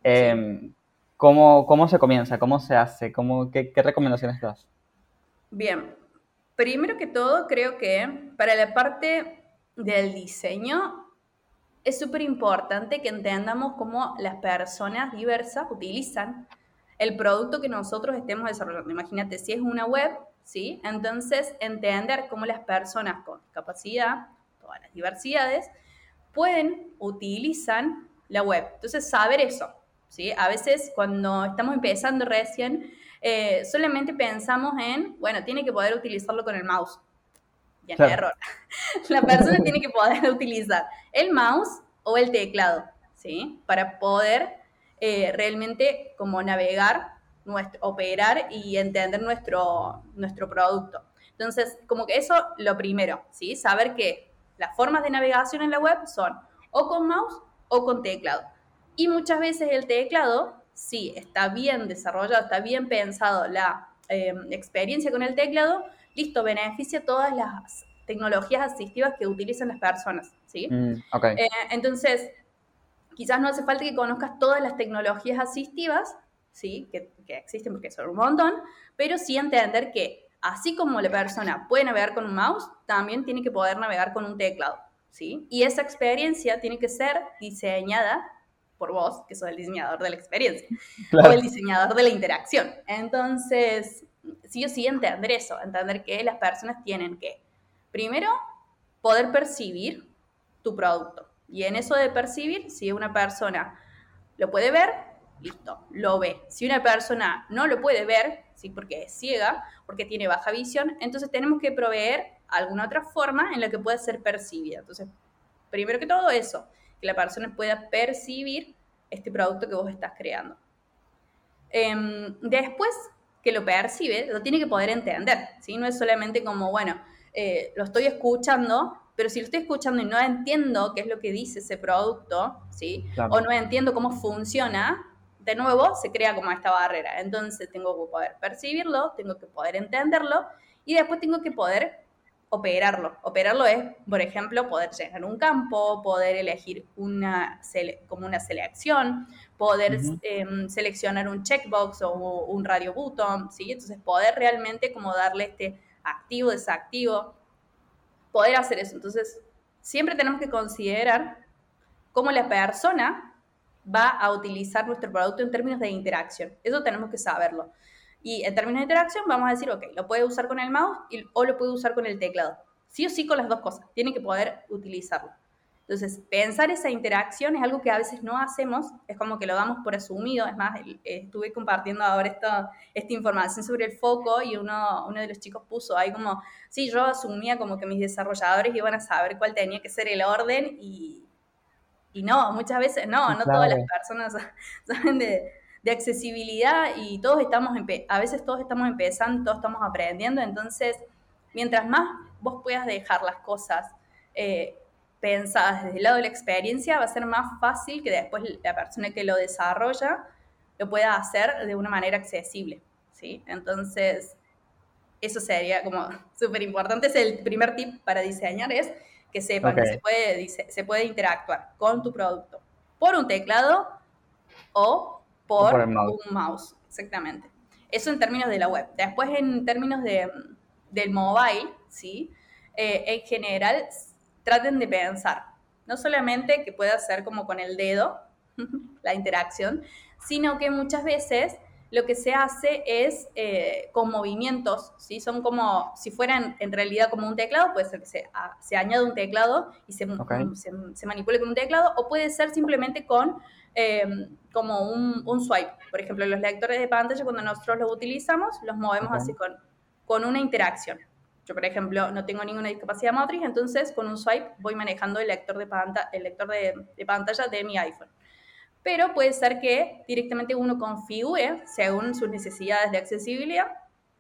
[SPEAKER 3] Em, ¿cómo, cómo se comienza? ¿Cómo se hace? ¿Cómo, qué, qué recomendaciones das?
[SPEAKER 4] Bien, primero que todo, creo que para la parte del diseño es súper importante que entendamos cómo las personas diversas utilizan el producto que nosotros estemos desarrollando. Imagínate, si es una web, ¿sí? Entonces, entender cómo las personas con discapacidad, todas las diversidades, pueden, utilizan la web. Entonces, saber eso, ¿sí? A veces cuando estamos empezando recién, eh, solamente pensamos en, bueno, tiene que poder utilizarlo con el mouse. Y es
[SPEAKER 3] Claro.
[SPEAKER 4] error. La persona tiene que poder utilizar el mouse o el teclado, ¿sí? Para poder eh, realmente como navegar, nuestro, operar y entender nuestro, nuestro producto. Entonces, como que eso lo primero, ¿sí? Saber que las formas de navegación en la web son o con mouse o con teclado. Y muchas veces el teclado, sí, está bien desarrollado, está bien pensado la eh, experiencia con el teclado, listo, beneficia todas las tecnologías asistivas que utilizan las personas, ¿sí?
[SPEAKER 3] Mm, ok.
[SPEAKER 4] Eh, entonces, quizás no hace falta que conozcas todas las tecnologías asistivas, ¿sí? Que, que existen porque son un montón, pero sí entender que así como la persona puede navegar con un mouse, también tiene que poder navegar con un teclado, ¿sí? Y esa experiencia tiene que ser diseñada por vos, que sos el diseñador de la experiencia,
[SPEAKER 3] Claro.
[SPEAKER 4] o el diseñador de la interacción. Entonces, sí o sí entender eso, entender que las personas tienen que, primero, poder percibir tu producto. Y en eso de percibir, si una persona lo puede ver, listo, lo ve. Si una persona no lo puede ver, ¿sí? porque es ciega, porque tiene baja visión, entonces tenemos que proveer alguna otra forma en la que pueda ser percibida. Entonces, primero que todo eso, que la persona pueda percibir este producto que vos estás creando. Em, después que lo percibe, lo tiene que poder entender, ¿sí? No es solamente como, bueno, eh, lo estoy escuchando, pero si lo estoy escuchando y no entiendo qué es lo que dice ese producto, ¿sí? O no entiendo cómo funciona, de nuevo se crea como esta barrera. Entonces tengo que poder percibirlo, tengo que poder entenderlo y después tengo que poder operarlo. Operarlo es, por ejemplo, poder llenar un campo, poder elegir una como una selección, poder em, seleccionar un checkbox o un radio button, ¿sí? Entonces poder realmente como darle este activo, desactivo, poder hacer eso. Entonces, siempre tenemos que considerar cómo la persona va a utilizar nuestro producto en términos de interacción. Eso tenemos que saberlo. Y en términos de interacción vamos a decir, ok, lo puede usar con el mouse o lo puede usar con el teclado. Sí o sí con las dos cosas. Tiene que poder utilizarlo. Entonces, pensar esa interacción es algo que a veces no hacemos, es como que lo damos por asumido. Es más, estuve compartiendo ahora esta, esta información sobre el foco y uno, uno de los chicos puso ahí como, sí, yo asumía como que mis desarrolladores iban a saber cuál tenía que ser el orden y, y no, muchas veces no, no todas las personas saben de, de accesibilidad y todos estamos, a veces todos estamos empezando, todos estamos aprendiendo, entonces, mientras más vos puedas dejar las cosas eh, pensadas desde el lado de la experiencia, va a ser más fácil que después la persona que lo desarrolla lo pueda hacer de una manera accesible, ¿sí? Entonces, eso sería como súper importante, es el primer tip para diseñar, es que sepan que se puede, se puede interactuar con tu producto por un teclado o por, un mouse, exactamente. Eso en términos de la web. Después, en términos de, del mobile, ¿sí? Eh, en general, traten de pensar, no solamente que pueda ser como con el dedo, la interacción, sino que muchas veces lo que se hace es eh, con movimientos, ¿sí? Son como, si fueran en realidad como un teclado, puede ser que se, se añade un teclado y se, se, manipule con un teclado, o puede ser simplemente con em, como un, un, swipe. Por ejemplo, los lectores de pantalla, cuando nosotros los utilizamos, los movemos así con, con una interacción. Yo, por ejemplo, no tengo ninguna discapacidad motriz, entonces con un swipe voy manejando el lector de, pantalla, el lector de, de pantalla de mi iPhone pero puede ser que directamente uno configure, según sus necesidades de accesibilidad,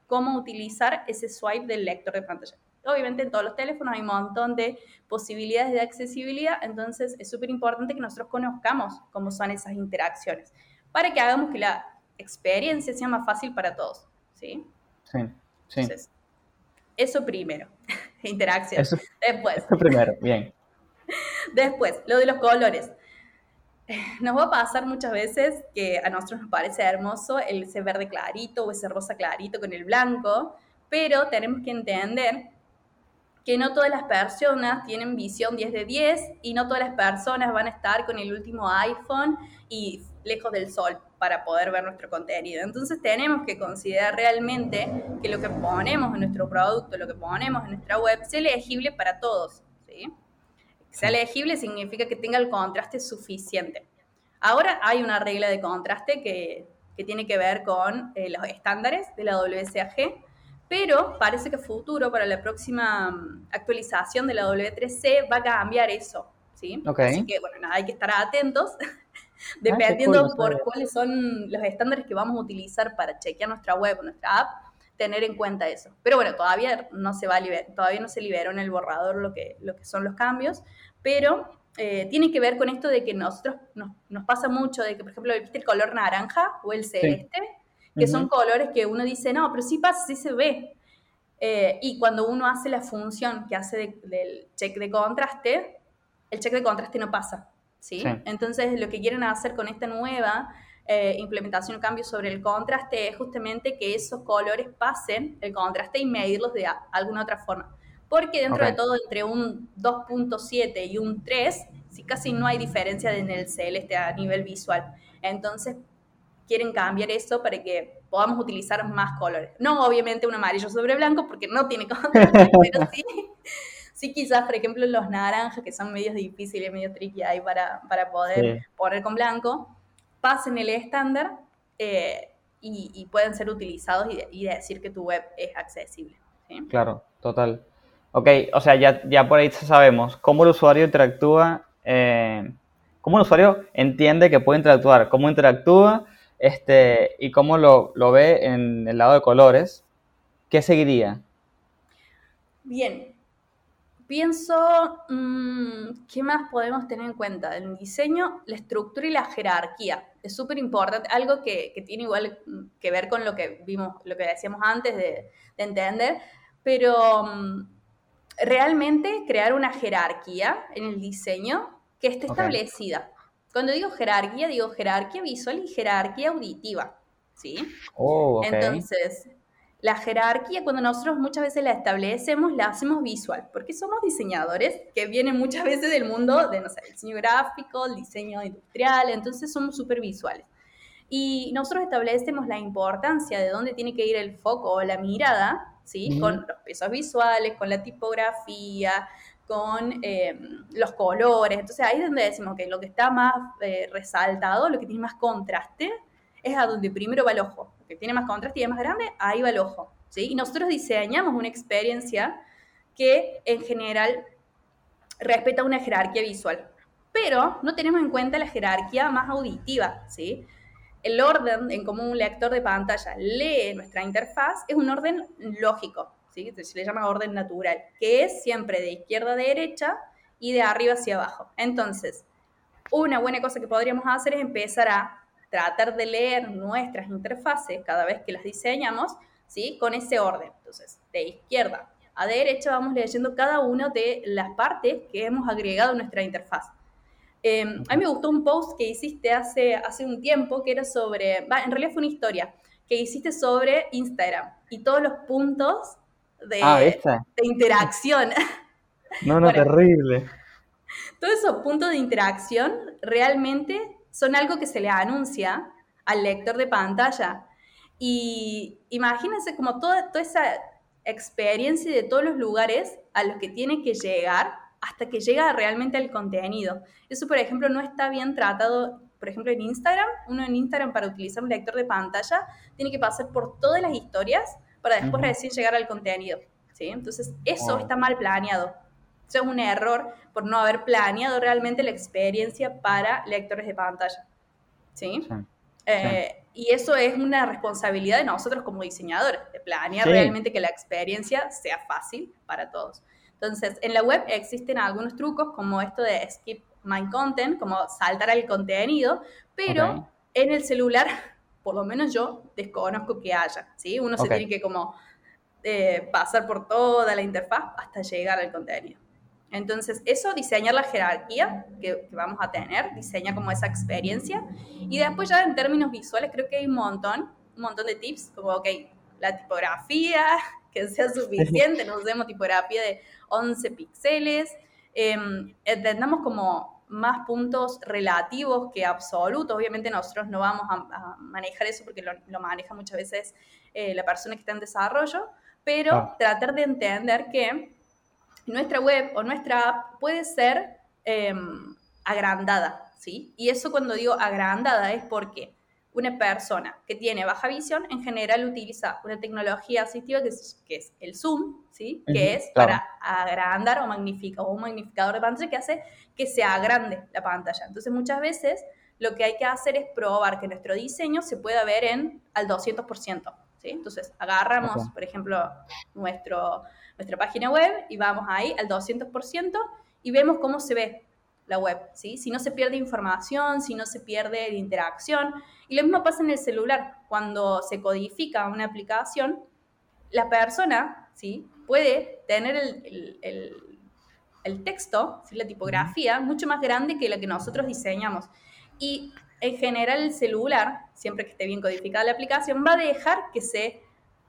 [SPEAKER 4] cómo utilizar ese swipe del lector de pantalla. Obviamente en todos los teléfonos hay un montón de posibilidades de accesibilidad, entonces es súper importante que nosotros conozcamos cómo son esas interacciones, para que hagamos que la experiencia sea más fácil para todos. ¿Sí?
[SPEAKER 3] Sí, sí.
[SPEAKER 4] Entonces, eso primero, interacción. Después.
[SPEAKER 3] Eso primero, bien.
[SPEAKER 4] Después, lo de los colores. Nos va a pasar muchas veces que a nosotros nos parece hermoso el ese verde clarito o ese rosa clarito con el blanco, pero tenemos que entender que no todas las personas tienen visión 10 de 10 y no todas las personas van a estar con el último iPhone y lejos del sol para poder ver nuestro contenido. Entonces tenemos que considerar realmente que lo que ponemos en nuestro producto, lo que ponemos en nuestra web, sea legible para todos. ¿Sí? sea legible significa que tenga el contraste suficiente. Ahora hay una regla de contraste que, tiene que ver con eh, los estándares de la WCAG, pero parece que futuro, para la próxima mm, actualización de la W3C, va a cambiar eso. ¿sí? Así que, bueno, nada, hay que estar atentos, ah, dependiendo por cuáles son los estándares que vamos a utilizar para chequear nuestra web, nuestra app, tener en cuenta eso. Pero bueno, todavía no se va a todavía no se liberó en el borrador lo que, lo que son los cambios, pero eh, tiene que ver con esto de que nosotros nos, nos, pasa mucho de que, por ejemplo, ¿viste el color naranja o el celeste? Que son colores que uno dice, no, pero sí pasa, sí se ve. Eh, y cuando uno hace la función que hace del check de contraste, el check de contraste no pasa. ¿sí? Entonces, lo que quieren hacer con esta nueva eh, implementación, cambio sobre el contraste, es justamente que esos colores pasen el contraste y medirlos de alguna otra forma porque dentro de todo entre un 2.7 y un 3, sí, casi no hay diferencia en el celeste a nivel visual. Entonces, quieren cambiar eso para que podamos utilizar más colores. No obviamente un amarillo sobre blanco porque no tiene contraste, pero sí, sí quizás, por ejemplo, los naranjas, que son medios difíciles, medio tricky ahí para, para poder
[SPEAKER 3] Sí.
[SPEAKER 4] poner con blanco, pasen el estándar eh, y, y pueden ser utilizados y, y decir que tu web es accesible. ¿sí?
[SPEAKER 3] Claro, total. Ok, o sea, ya, ya por ahí sabemos cómo el usuario interactúa, eh, cómo el usuario entiende que puede interactuar, cómo interactúa este, y cómo lo, lo ve en el lado de colores. ¿Qué seguiría?
[SPEAKER 4] Bien, pienso, mm, ¿qué más podemos tener en cuenta? En diseño, la estructura y la jerarquía. Es súper importante, algo que, que tiene igual mm, que ver con lo que vimos, lo que decíamos antes de, de entender, pero mm, realmente crear una jerarquía en el diseño que esté establecida. Cuando digo jerarquía, digo jerarquía visual y jerarquía auditiva, ¿sí?
[SPEAKER 3] Oh, ok.
[SPEAKER 4] Entonces, la jerarquía, cuando nosotros muchas veces la establecemos, la hacemos visual, porque somos diseñadores que vienen muchas veces del mundo de, no sé, el diseño gráfico, el diseño industrial, entonces somos súper visuales. Y nosotros establecemos la importancia de dónde tiene que ir el foco o la mirada, ¿sí? Con los pesos visuales, con la tipografía, con eh, los colores. Entonces ahí es donde decimos que lo que está más eh, resaltado, lo que tiene más contraste, es a donde primero va el ojo. Lo que tiene más contraste y es más grande, ahí va el ojo. ¿sí? Y nosotros diseñamos una experiencia que en general respeta una jerarquía visual. Pero no tenemos en cuenta la jerarquía más auditiva, ¿sí? El orden en cómo un lector de pantalla lee nuestra interfaz es un orden lógico, ¿sí? Se le llama orden natural, que es siempre de izquierda a derecha y de arriba hacia abajo. Entonces, una buena cosa que podríamos hacer es empezar a tratar de leer nuestras interfaces cada vez que las diseñamos, ¿sí? Con ese orden. Entonces, de izquierda a derecha vamos leyendo cada una de las partes que hemos agregado a nuestra interfaz. Eh, a mí me gustó un post que hiciste hace, hace un tiempo que era sobre, va, en realidad fue una historia, que hiciste sobre Instagram y todos los puntos de,
[SPEAKER 3] Ah,
[SPEAKER 4] de interacción.
[SPEAKER 3] No, no,
[SPEAKER 4] Bueno.
[SPEAKER 3] terrible.
[SPEAKER 4] Todos esos puntos de interacción realmente son algo que se le anuncia al lector de pantalla. Y imagínense como toda, toda esa experiencia de todos los lugares a los que tiene que llegar hasta que llega realmente al contenido. Eso, por ejemplo, no está bien tratado, por ejemplo, en Instagram. Uno en Instagram para utilizar un lector de pantalla tiene que pasar por todas las historias para después
[SPEAKER 3] Ujú.
[SPEAKER 4] recién llegar al contenido. ¿sí? Entonces, eso
[SPEAKER 3] Wow.
[SPEAKER 4] está mal planeado. Eso es un error por no haber planeado realmente la experiencia para lectores de pantalla. ¿Sí?
[SPEAKER 3] Sí.
[SPEAKER 4] Eh, y eso es una responsabilidad de nosotros como diseñadores, de planear
[SPEAKER 3] Sí.
[SPEAKER 4] realmente que la experiencia sea fácil para todos. Entonces, en la web existen algunos trucos como esto de skip my content, como saltar al contenido, pero en el celular, por lo menos yo desconozco que haya, ¿sí? Uno se tiene que como eh, pasar por toda la interfaz hasta llegar al contenido. Entonces, eso, diseñar la jerarquía que, que vamos a tener, diseña como esa experiencia. Y después ya en términos visuales creo que hay un montón, un montón de tips, como, ok, la tipografía, que sea suficiente, no usemos tipografía de 11 píxeles, eh, entendamos como más puntos relativos que absolutos. Obviamente nosotros no vamos a, a manejar eso porque lo, lo maneja muchas veces eh, la persona que está en desarrollo, pero
[SPEAKER 3] Claro.
[SPEAKER 4] tratar de entender que nuestra web o nuestra app puede ser eh, agrandada, ¿sí? Y eso cuando digo agrandada es porque una persona que tiene baja visión en general utiliza una tecnología asistiva que es, que es el zoom, ¿sí? Que es
[SPEAKER 3] claro.
[SPEAKER 4] para agrandar o magnificar, o un magnificador de pantalla que hace que se agrande la pantalla. Entonces muchas veces lo que hay que hacer es probar que nuestro diseño se pueda ver en al 200%, ¿sí? Entonces agarramos, por ejemplo, nuestro, nuestra página web y vamos ahí al 200% y vemos cómo se ve la web, ¿sí? Si no se pierde información, si no se pierde la interacción. Y lo mismo pasa en el celular. Cuando se codifica una aplicación, la persona, ¿sí? Puede tener el, el- el- el texto, ¿sí? la tipografía, mucho más grande que la que nosotros diseñamos. Y en general el celular, siempre que esté bien codificada la aplicación, va a dejar que se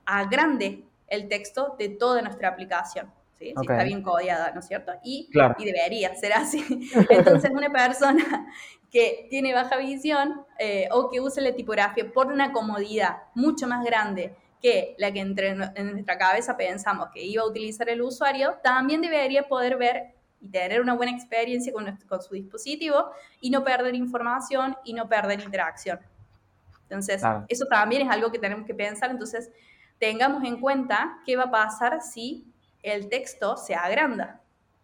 [SPEAKER 4] agrande el texto de toda nuestra aplicación. ¿sí? Si está bien codeada, ¿no es cierto? Y,
[SPEAKER 3] Claro.
[SPEAKER 4] y debería ser así. Entonces, una persona que tiene baja visión eh, o que usa la tipografía por una comodidad mucho más grande que la que entre, en nuestra cabeza pensamos que iba a utilizar el usuario, también debería poder ver y tener una buena experiencia con, nuestro- con su dispositivo y no perder información y no perder interacción. Entonces,
[SPEAKER 3] Claro.
[SPEAKER 4] eso también es algo que tenemos que pensar. Entonces, tengamos en cuenta qué va a pasar si el texto se agranda.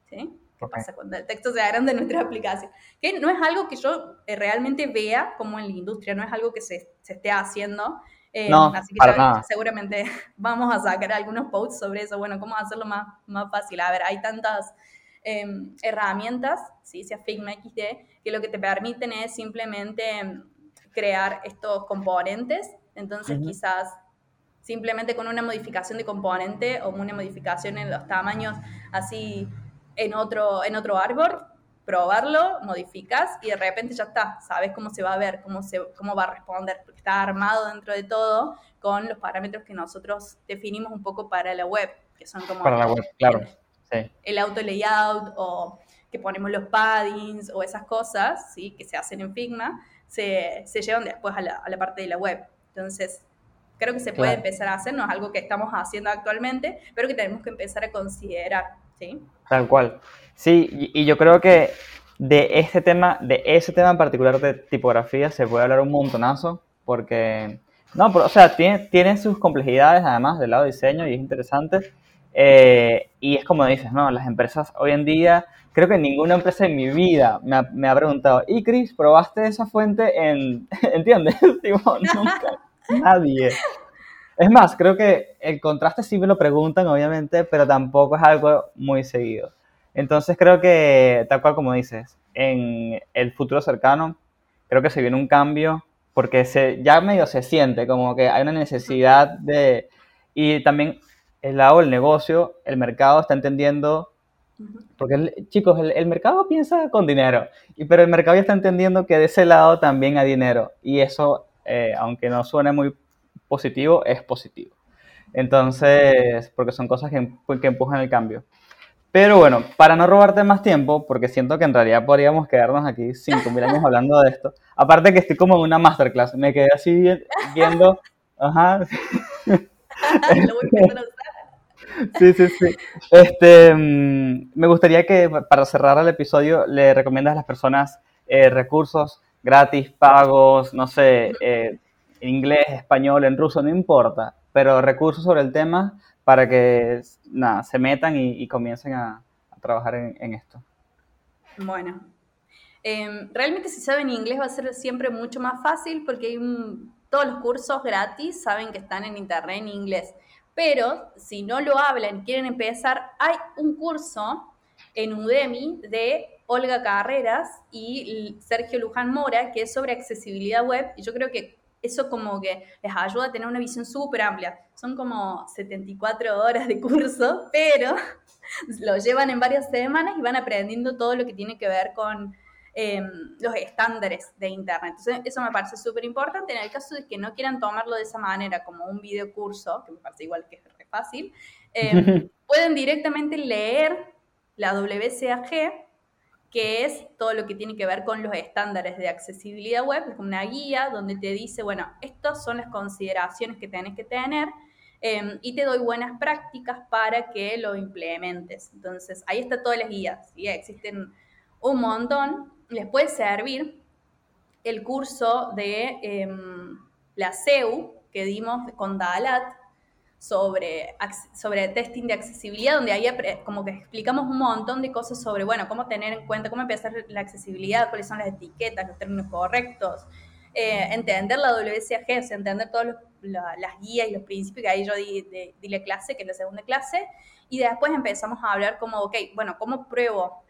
[SPEAKER 4] ¿sí? ¿Qué
[SPEAKER 3] Ok.
[SPEAKER 4] pasa cuando el texto se agranda en nuestra aplicación? Que no es algo que yo eh, realmente vea como en la industria, no es algo que se, se esté haciendo. Eh,
[SPEAKER 3] No,
[SPEAKER 4] así que
[SPEAKER 3] para
[SPEAKER 4] ya-
[SPEAKER 3] nada.
[SPEAKER 4] seguramente vamos a sacar algunos posts sobre eso. Bueno, cómo hacerlo más, más fácil. A ver, hay tantas eh, herramientas, ¿sí? sea Figma XD, que lo que te permiten es simplemente em, crear estos componentes. Entonces,
[SPEAKER 3] Ujú.
[SPEAKER 4] quizás simplemente con una modificación de componente o una modificación en los tamaños así en otro, en otro árbol, probarlo, modificas y de repente ya está, sabes cómo se va a ver, cómo, se, cómo va a responder, porque está armado dentro de todo con los parámetros que nosotros definimos un poco para la web, que son como
[SPEAKER 3] Para la web, claro. Sí.
[SPEAKER 4] el auto layout o que ponemos los paddings o esas cosas, ¿sí? que se hacen en Figma, se, se llevan después a la, a la parte de la web. Entonces, creo que se puede
[SPEAKER 3] Claro.
[SPEAKER 4] empezar a hacer, no es algo que estamos haciendo actualmente, pero que tenemos que empezar a considerar. ¿sí?
[SPEAKER 3] Tal cual. Sí, y, y yo creo que de este tema, de ese tema en particular de tipografía, se puede hablar un montonazo, porque, no, pero, o sea, tiene, tiene sus complejidades además del lado de diseño y es interesante. Eh, y es como dices, ¿no? Las empresas hoy en día, creo que ninguna empresa en mi vida me ha, me ha preguntado, ¿y Chris, probaste esa fuente en, ¿entiendes? Tipo, nunca, nadie. Es más, creo que el contraste sí me lo preguntan, obviamente, pero tampoco es algo muy seguido. Entonces creo que, tal cual como dices, en el futuro cercano, creo que se viene un cambio, porque se, ya medio se siente como que hay una necesidad de... Y también el lado del negocio, el mercado está entendiendo porque, el- chicos, el, el mercado piensa con dinero, y, pero el mercado ya está entendiendo que de ese lado también hay dinero. Y eso, eh, aunque no suene muy positivo, es positivo. Entonces, porque son cosas que, empu- que empujan el cambio. Pero bueno, para no robarte más tiempo, porque siento que en realidad podríamos quedarnos aquí 5.000 años hablando de esto. Aparte que estoy como en una masterclass, me quedé así vi- viendo, ajá,
[SPEAKER 4] Lo voy a usar.
[SPEAKER 3] Sí, sí, sí. Este, mm, me gustaría que para cerrar el episodio le recomiendas a las personas eh, recursos gratis, pagos, no sé, eh, inglés, español, en ruso, no importa, pero recursos sobre el tema para que nada, se metan y, comiencen a, trabajar en, esto.
[SPEAKER 4] Bueno, em, realmente si saben inglés va a ser siempre mucho más fácil porque todos los cursos gratis saben que están en internet en inglés. Pero si no lo hablan quieren empezar, hay un curso en Udemy de Olga Carreras y Sergio Luján Mora que es sobre accesibilidad web y yo creo que eso como que les ayuda a tener una visión súper amplia. Son como 74 horas de curso, pero lo llevan en varias semanas y van aprendiendo todo lo que tiene que ver con eh, los estándares de Internet. Entonces, eso me parece súper importante. En el caso de que no quieran tomarlo de esa manera, como un video curso, que me parece igual que es re fácil, eh, pueden directamente leer la WCAG, que es todo lo que tiene que ver con los estándares de accesibilidad web, es una guía donde te dice, bueno, estas son las consideraciones que tenés que tener eh, y te doy buenas prácticas para que lo implementes. Entonces, ahí está todas las guías, ¿sí? existen un montón. Les puede servir el curso de eh, la CEU que dimos con Dalat sobre, sobre testing de accesibilidad, donde ahí como que explicamos un montón de cosas sobre, bueno, cómo tener en cuenta, cómo empezar la accesibilidad, cuáles son las etiquetas, los términos correctos, eh, entender la WCAG, o sea, entender todas la, las guías y los principios que ahí yo di, de, di la clase, que es la segunda clase, y después empezamos a hablar como, ok, bueno, ¿cómo pruebo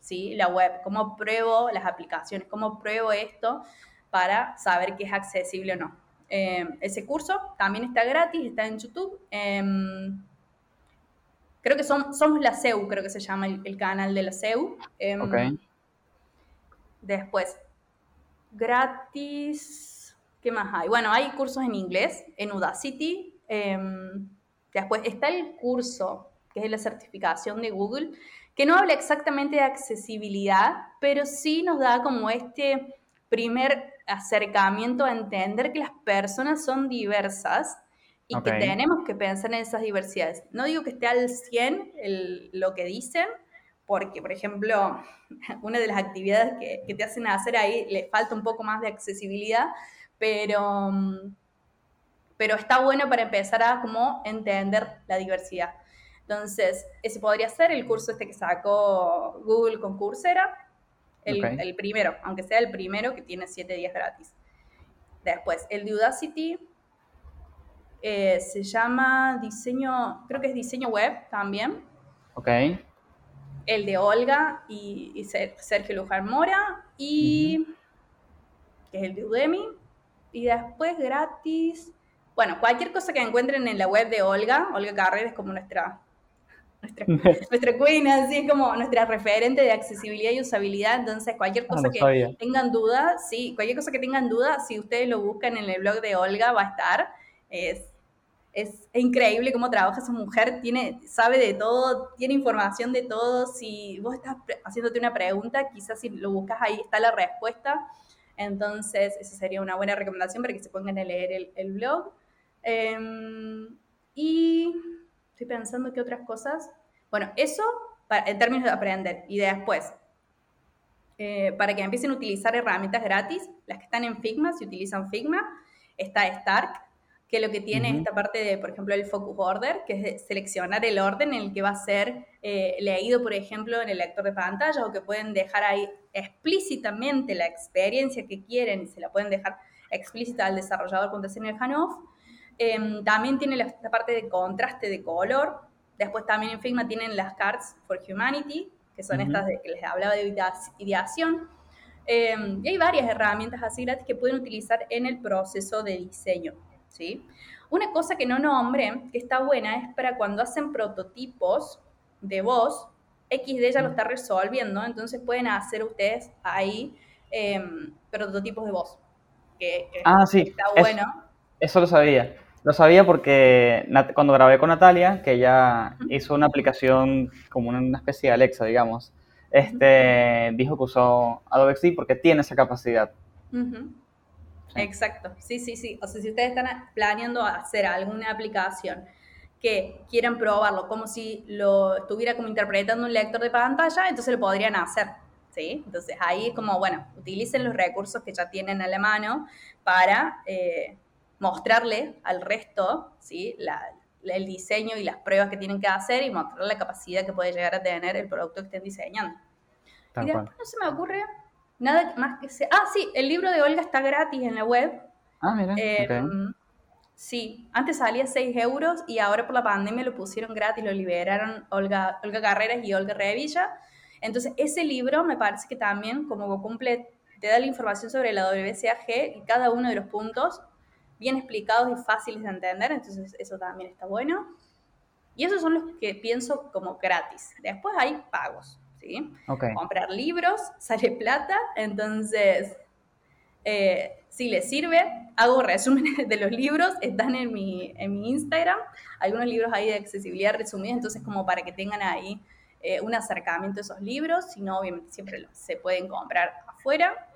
[SPEAKER 4] ¿sí? la web? ¿Cómo pruebo las aplicaciones? ¿Cómo pruebo esto para saber que es accesible o no? Eh, ese curso también está gratis, está en YouTube. Eh, creo que son, somos la CEU, creo que se llama el, el canal de la CEU. Eh,
[SPEAKER 3] Ok.
[SPEAKER 4] Después, gratis. ¿Qué más hay? Bueno, hay cursos en inglés, en Udacity. Después está el curso que es la certificación de Google, que no habla exactamente de accesibilidad, pero sí nos da como este primer acercamiento a entender que las personas son diversas y que tenemos que pensar en esas diversidades. No digo que esté al 100 el- lo que dicen, porque, por ejemplo, una de las actividades que, que te hacen hacer ahí le falta un poco más de accesibilidad, pero, mm, pero está bueno para empezar a como entender la diversidad. Entonces, ese podría ser el curso este que sacó Google con Coursera, el, primero, aunque sea el primero que tiene 7 días gratis. Después, el de Udacity eh, se llama diseño, creo que es diseño web también.
[SPEAKER 3] Ok.
[SPEAKER 4] El de Olga y, y Ser- Sergio Luján Mora y que es el de Udemy. Y después gratis. Bueno, cualquier cosa que encuentren en la web de Olga, Olga Carrera es como nuestra, nuestra, nuestra queen, así es como nuestra referente de accesibilidad y usabilidad. Entonces, cualquier
[SPEAKER 3] Ah,
[SPEAKER 4] cosa
[SPEAKER 3] no
[SPEAKER 4] que
[SPEAKER 3] sabía.
[SPEAKER 4] tengan duda, sí, cualquier cosa que tengan duda, si ustedes lo buscan en el blog de Olga, va a estar. Es, es increíble cómo trabaja esa mujer, tiene, sabe de todo, tiene información de todo. Si vos estás haciéndote una pregunta, quizás si lo buscas ahí está la respuesta. Entonces, esa sería una buena recomendación para que se pongan a leer el, el blog. Em, y estoy pensando qué otras cosas. Bueno, eso para- en términos de aprender. Y después, eh, para que empiecen a utilizar herramientas gratis, las que están en Figma, si utilizan Figma, está Stark, que lo que tiene
[SPEAKER 3] Ujú.
[SPEAKER 4] esta parte de, por ejemplo, el focus order, que es de seleccionar el orden en el que va a ser eh, leído, por ejemplo, en el lector de pantalla, o que pueden dejar ahí explícitamente la experiencia que quieren y se la pueden dejar explícita al desarrollador cuando hacen el handoff. Em, también tiene la, la parte de contraste de color. Después también en Figma tienen las cards for humanity, que son estas de, que les hablaba de idea- ideación. Em, y hay varias herramientas así gratis que pueden utilizar en el proceso de diseño. ¿sí? Una cosa que no nombré, que está buena, es para cuando hacen prototipos de voz, XD ya lo está resolviendo, entonces pueden hacer ustedes ahí em, prototipos de voz. Que, que
[SPEAKER 3] Ah, sí.
[SPEAKER 4] está
[SPEAKER 3] es-
[SPEAKER 4] bueno.
[SPEAKER 3] Eso lo sabía. Lo sabía porque cuando grabé con Natalia, que ella hizo una aplicación como una, especie de Alexa, digamos, este, dijo que usó Adobe XD porque tiene esa capacidad. Sí.
[SPEAKER 4] Exacto, sí, sí, sí. O sea, si ustedes están planeando hacer alguna aplicación que quieran probarlo como si lo estuviera como interpretando un lector de pantalla, entonces lo podrían hacer, ¿sí? Entonces ahí es como, bueno, utilicen los recursos que ya tienen a la mano para eh, mostrarle al resto, ¿sí? La- la- el diseño y las pruebas que tienen que hacer y mostrar la capacidad que puede llegar a tener el producto que estén diseñando.
[SPEAKER 3] Tal
[SPEAKER 4] y
[SPEAKER 3] cual.
[SPEAKER 4] después no se me ocurre nada más que sea. Ah, sí, el libro de Olga está gratis en la web.
[SPEAKER 3] Ah, mira.
[SPEAKER 4] Eh,
[SPEAKER 3] ok.
[SPEAKER 4] Sí, antes salía 6 euros y ahora por la pandemia lo pusieron gratis, lo liberaron Olga, Olga Carreras y Olga Revilla. Entonces, ese libro me parece que también, como cumple, te da la información sobre la WCAG y cada uno de los puntos bien explicados y fáciles de entender, entonces eso también está bueno. Y esos son los que pienso como gratis. Después hay pagos, ¿sí?
[SPEAKER 3] Ok.
[SPEAKER 4] comprar libros, sale plata, entonces, eh, si les sirve, hago resúmenes de los libros, están en mi, en mi Instagram, algunos libros ahí de accesibilidad resumidos, entonces como para que tengan ahí eh, un acercamiento a esos libros, si no, obviamente siempre se pueden comprar afuera.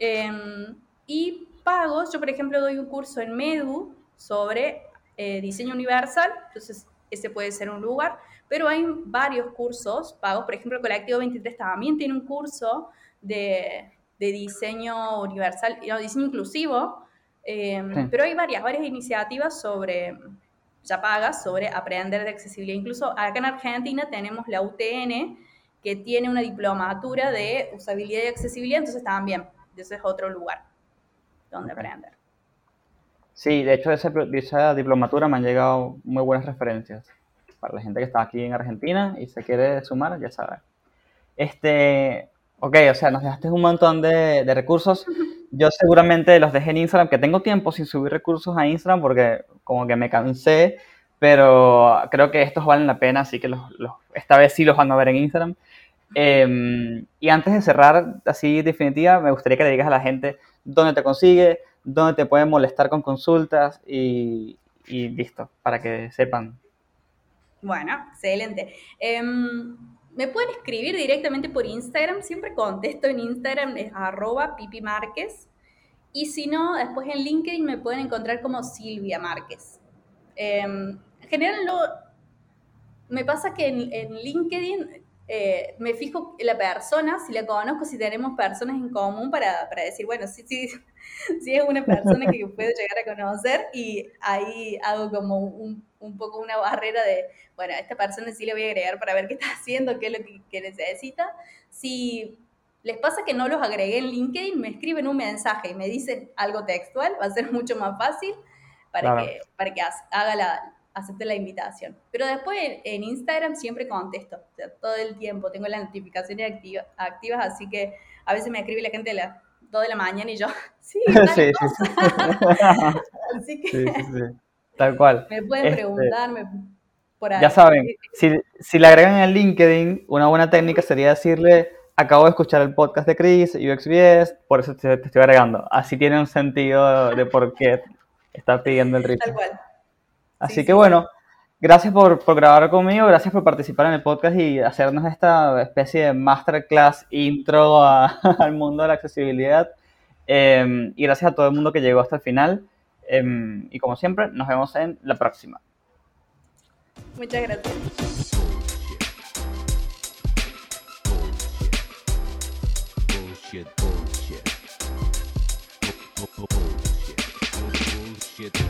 [SPEAKER 4] Em, y pagos, yo por ejemplo doy un curso en Medu sobre eh, diseño universal, entonces ese puede ser un lugar, pero hay varios cursos pagos, por ejemplo el Colectivo 23 también tiene un curso de, de diseño universal, no, diseño inclusivo, eh,
[SPEAKER 3] Sí.
[SPEAKER 4] pero hay varias, varias iniciativas sobre, ya pagas, sobre aprender de accesibilidad. Incluso acá en Argentina tenemos la UTN, que tiene una diplomatura de usabilidad y accesibilidad, entonces también, ese es otro lugar donde aprender.
[SPEAKER 3] Sí, de hecho de, ese- de esa diplomatura me han llegado muy buenas referencias. Para la gente que está aquí en Argentina y se quiere sumar, ya sabe. Este, ok, o sea, nos dejaste un montón de, de recursos. Yo seguramente los dejé en Instagram, que tengo tiempo sin subir recursos a Instagram porque como que me cansé, pero creo que estos valen la pena, así que los, los- esta vez sí los van a ver en Instagram. Em, y antes de cerrar, así definitiva, me gustaría que le digas a la gente dónde te consigue, dónde te pueden molestar con consultas y, y listo, para que sepan.
[SPEAKER 4] Bueno, excelente. Em, me pueden escribir directamente por Instagram, siempre contesto en Instagram, es arroba Pipi Márquez. Y si no, después en LinkedIn me pueden encontrar como Silvia Márquez. Em, en general no, me pasa que en, en LinkedIn eh, me fijo en la persona, si la conozco, si tenemos personas en común para, para decir, bueno, sí, sí, sí es una persona que puedo llegar a conocer y ahí hago como un, un poco una barrera de, bueno, a esta persona sí le voy a agregar para ver qué está haciendo, qué es lo que, que necesita. Si les pasa que no los agregué en LinkedIn, me escriben un mensaje y me dicen algo textual, va a ser mucho más fácil para
[SPEAKER 3] Claro.
[SPEAKER 4] que, para que ha- haga la, acepte la invitación. Pero después en, en Instagram siempre contesto, o sea, todo el tiempo, tengo las notificaciones activa- activas, así que a veces me escribe la gente a las 2 de la mañana y yo, sí, tal
[SPEAKER 3] Sí, sí,
[SPEAKER 4] cosa. Así que
[SPEAKER 3] Sí, sí, sí. Tal cual.
[SPEAKER 4] me pueden
[SPEAKER 3] Este,
[SPEAKER 4] preguntarme por ahí.
[SPEAKER 3] Ya saben, si, si le agregan en LinkedIn, una buena técnica sería decirle, acabo de escuchar el podcast de Chris, UXBS, por eso te, te estoy agregando. Así tiene un sentido de por qué está pidiendo el
[SPEAKER 4] Tal
[SPEAKER 3] ritmo.
[SPEAKER 4] cual.
[SPEAKER 3] Así
[SPEAKER 4] Sí,
[SPEAKER 3] que
[SPEAKER 4] sí,
[SPEAKER 3] bueno, gracias por, por grabar conmigo, gracias por participar en el podcast y hacernos esta especie de masterclass intro a- al mundo de la accesibilidad. Eh, y gracias a todo el mundo que llegó hasta el final. Eh, y como siempre, nos vemos en la próxima.
[SPEAKER 4] Muchas gracias.
[SPEAKER 2] Bullshit, bullshit. Bu- bu- Bullshit. Bullshit. Bullshit.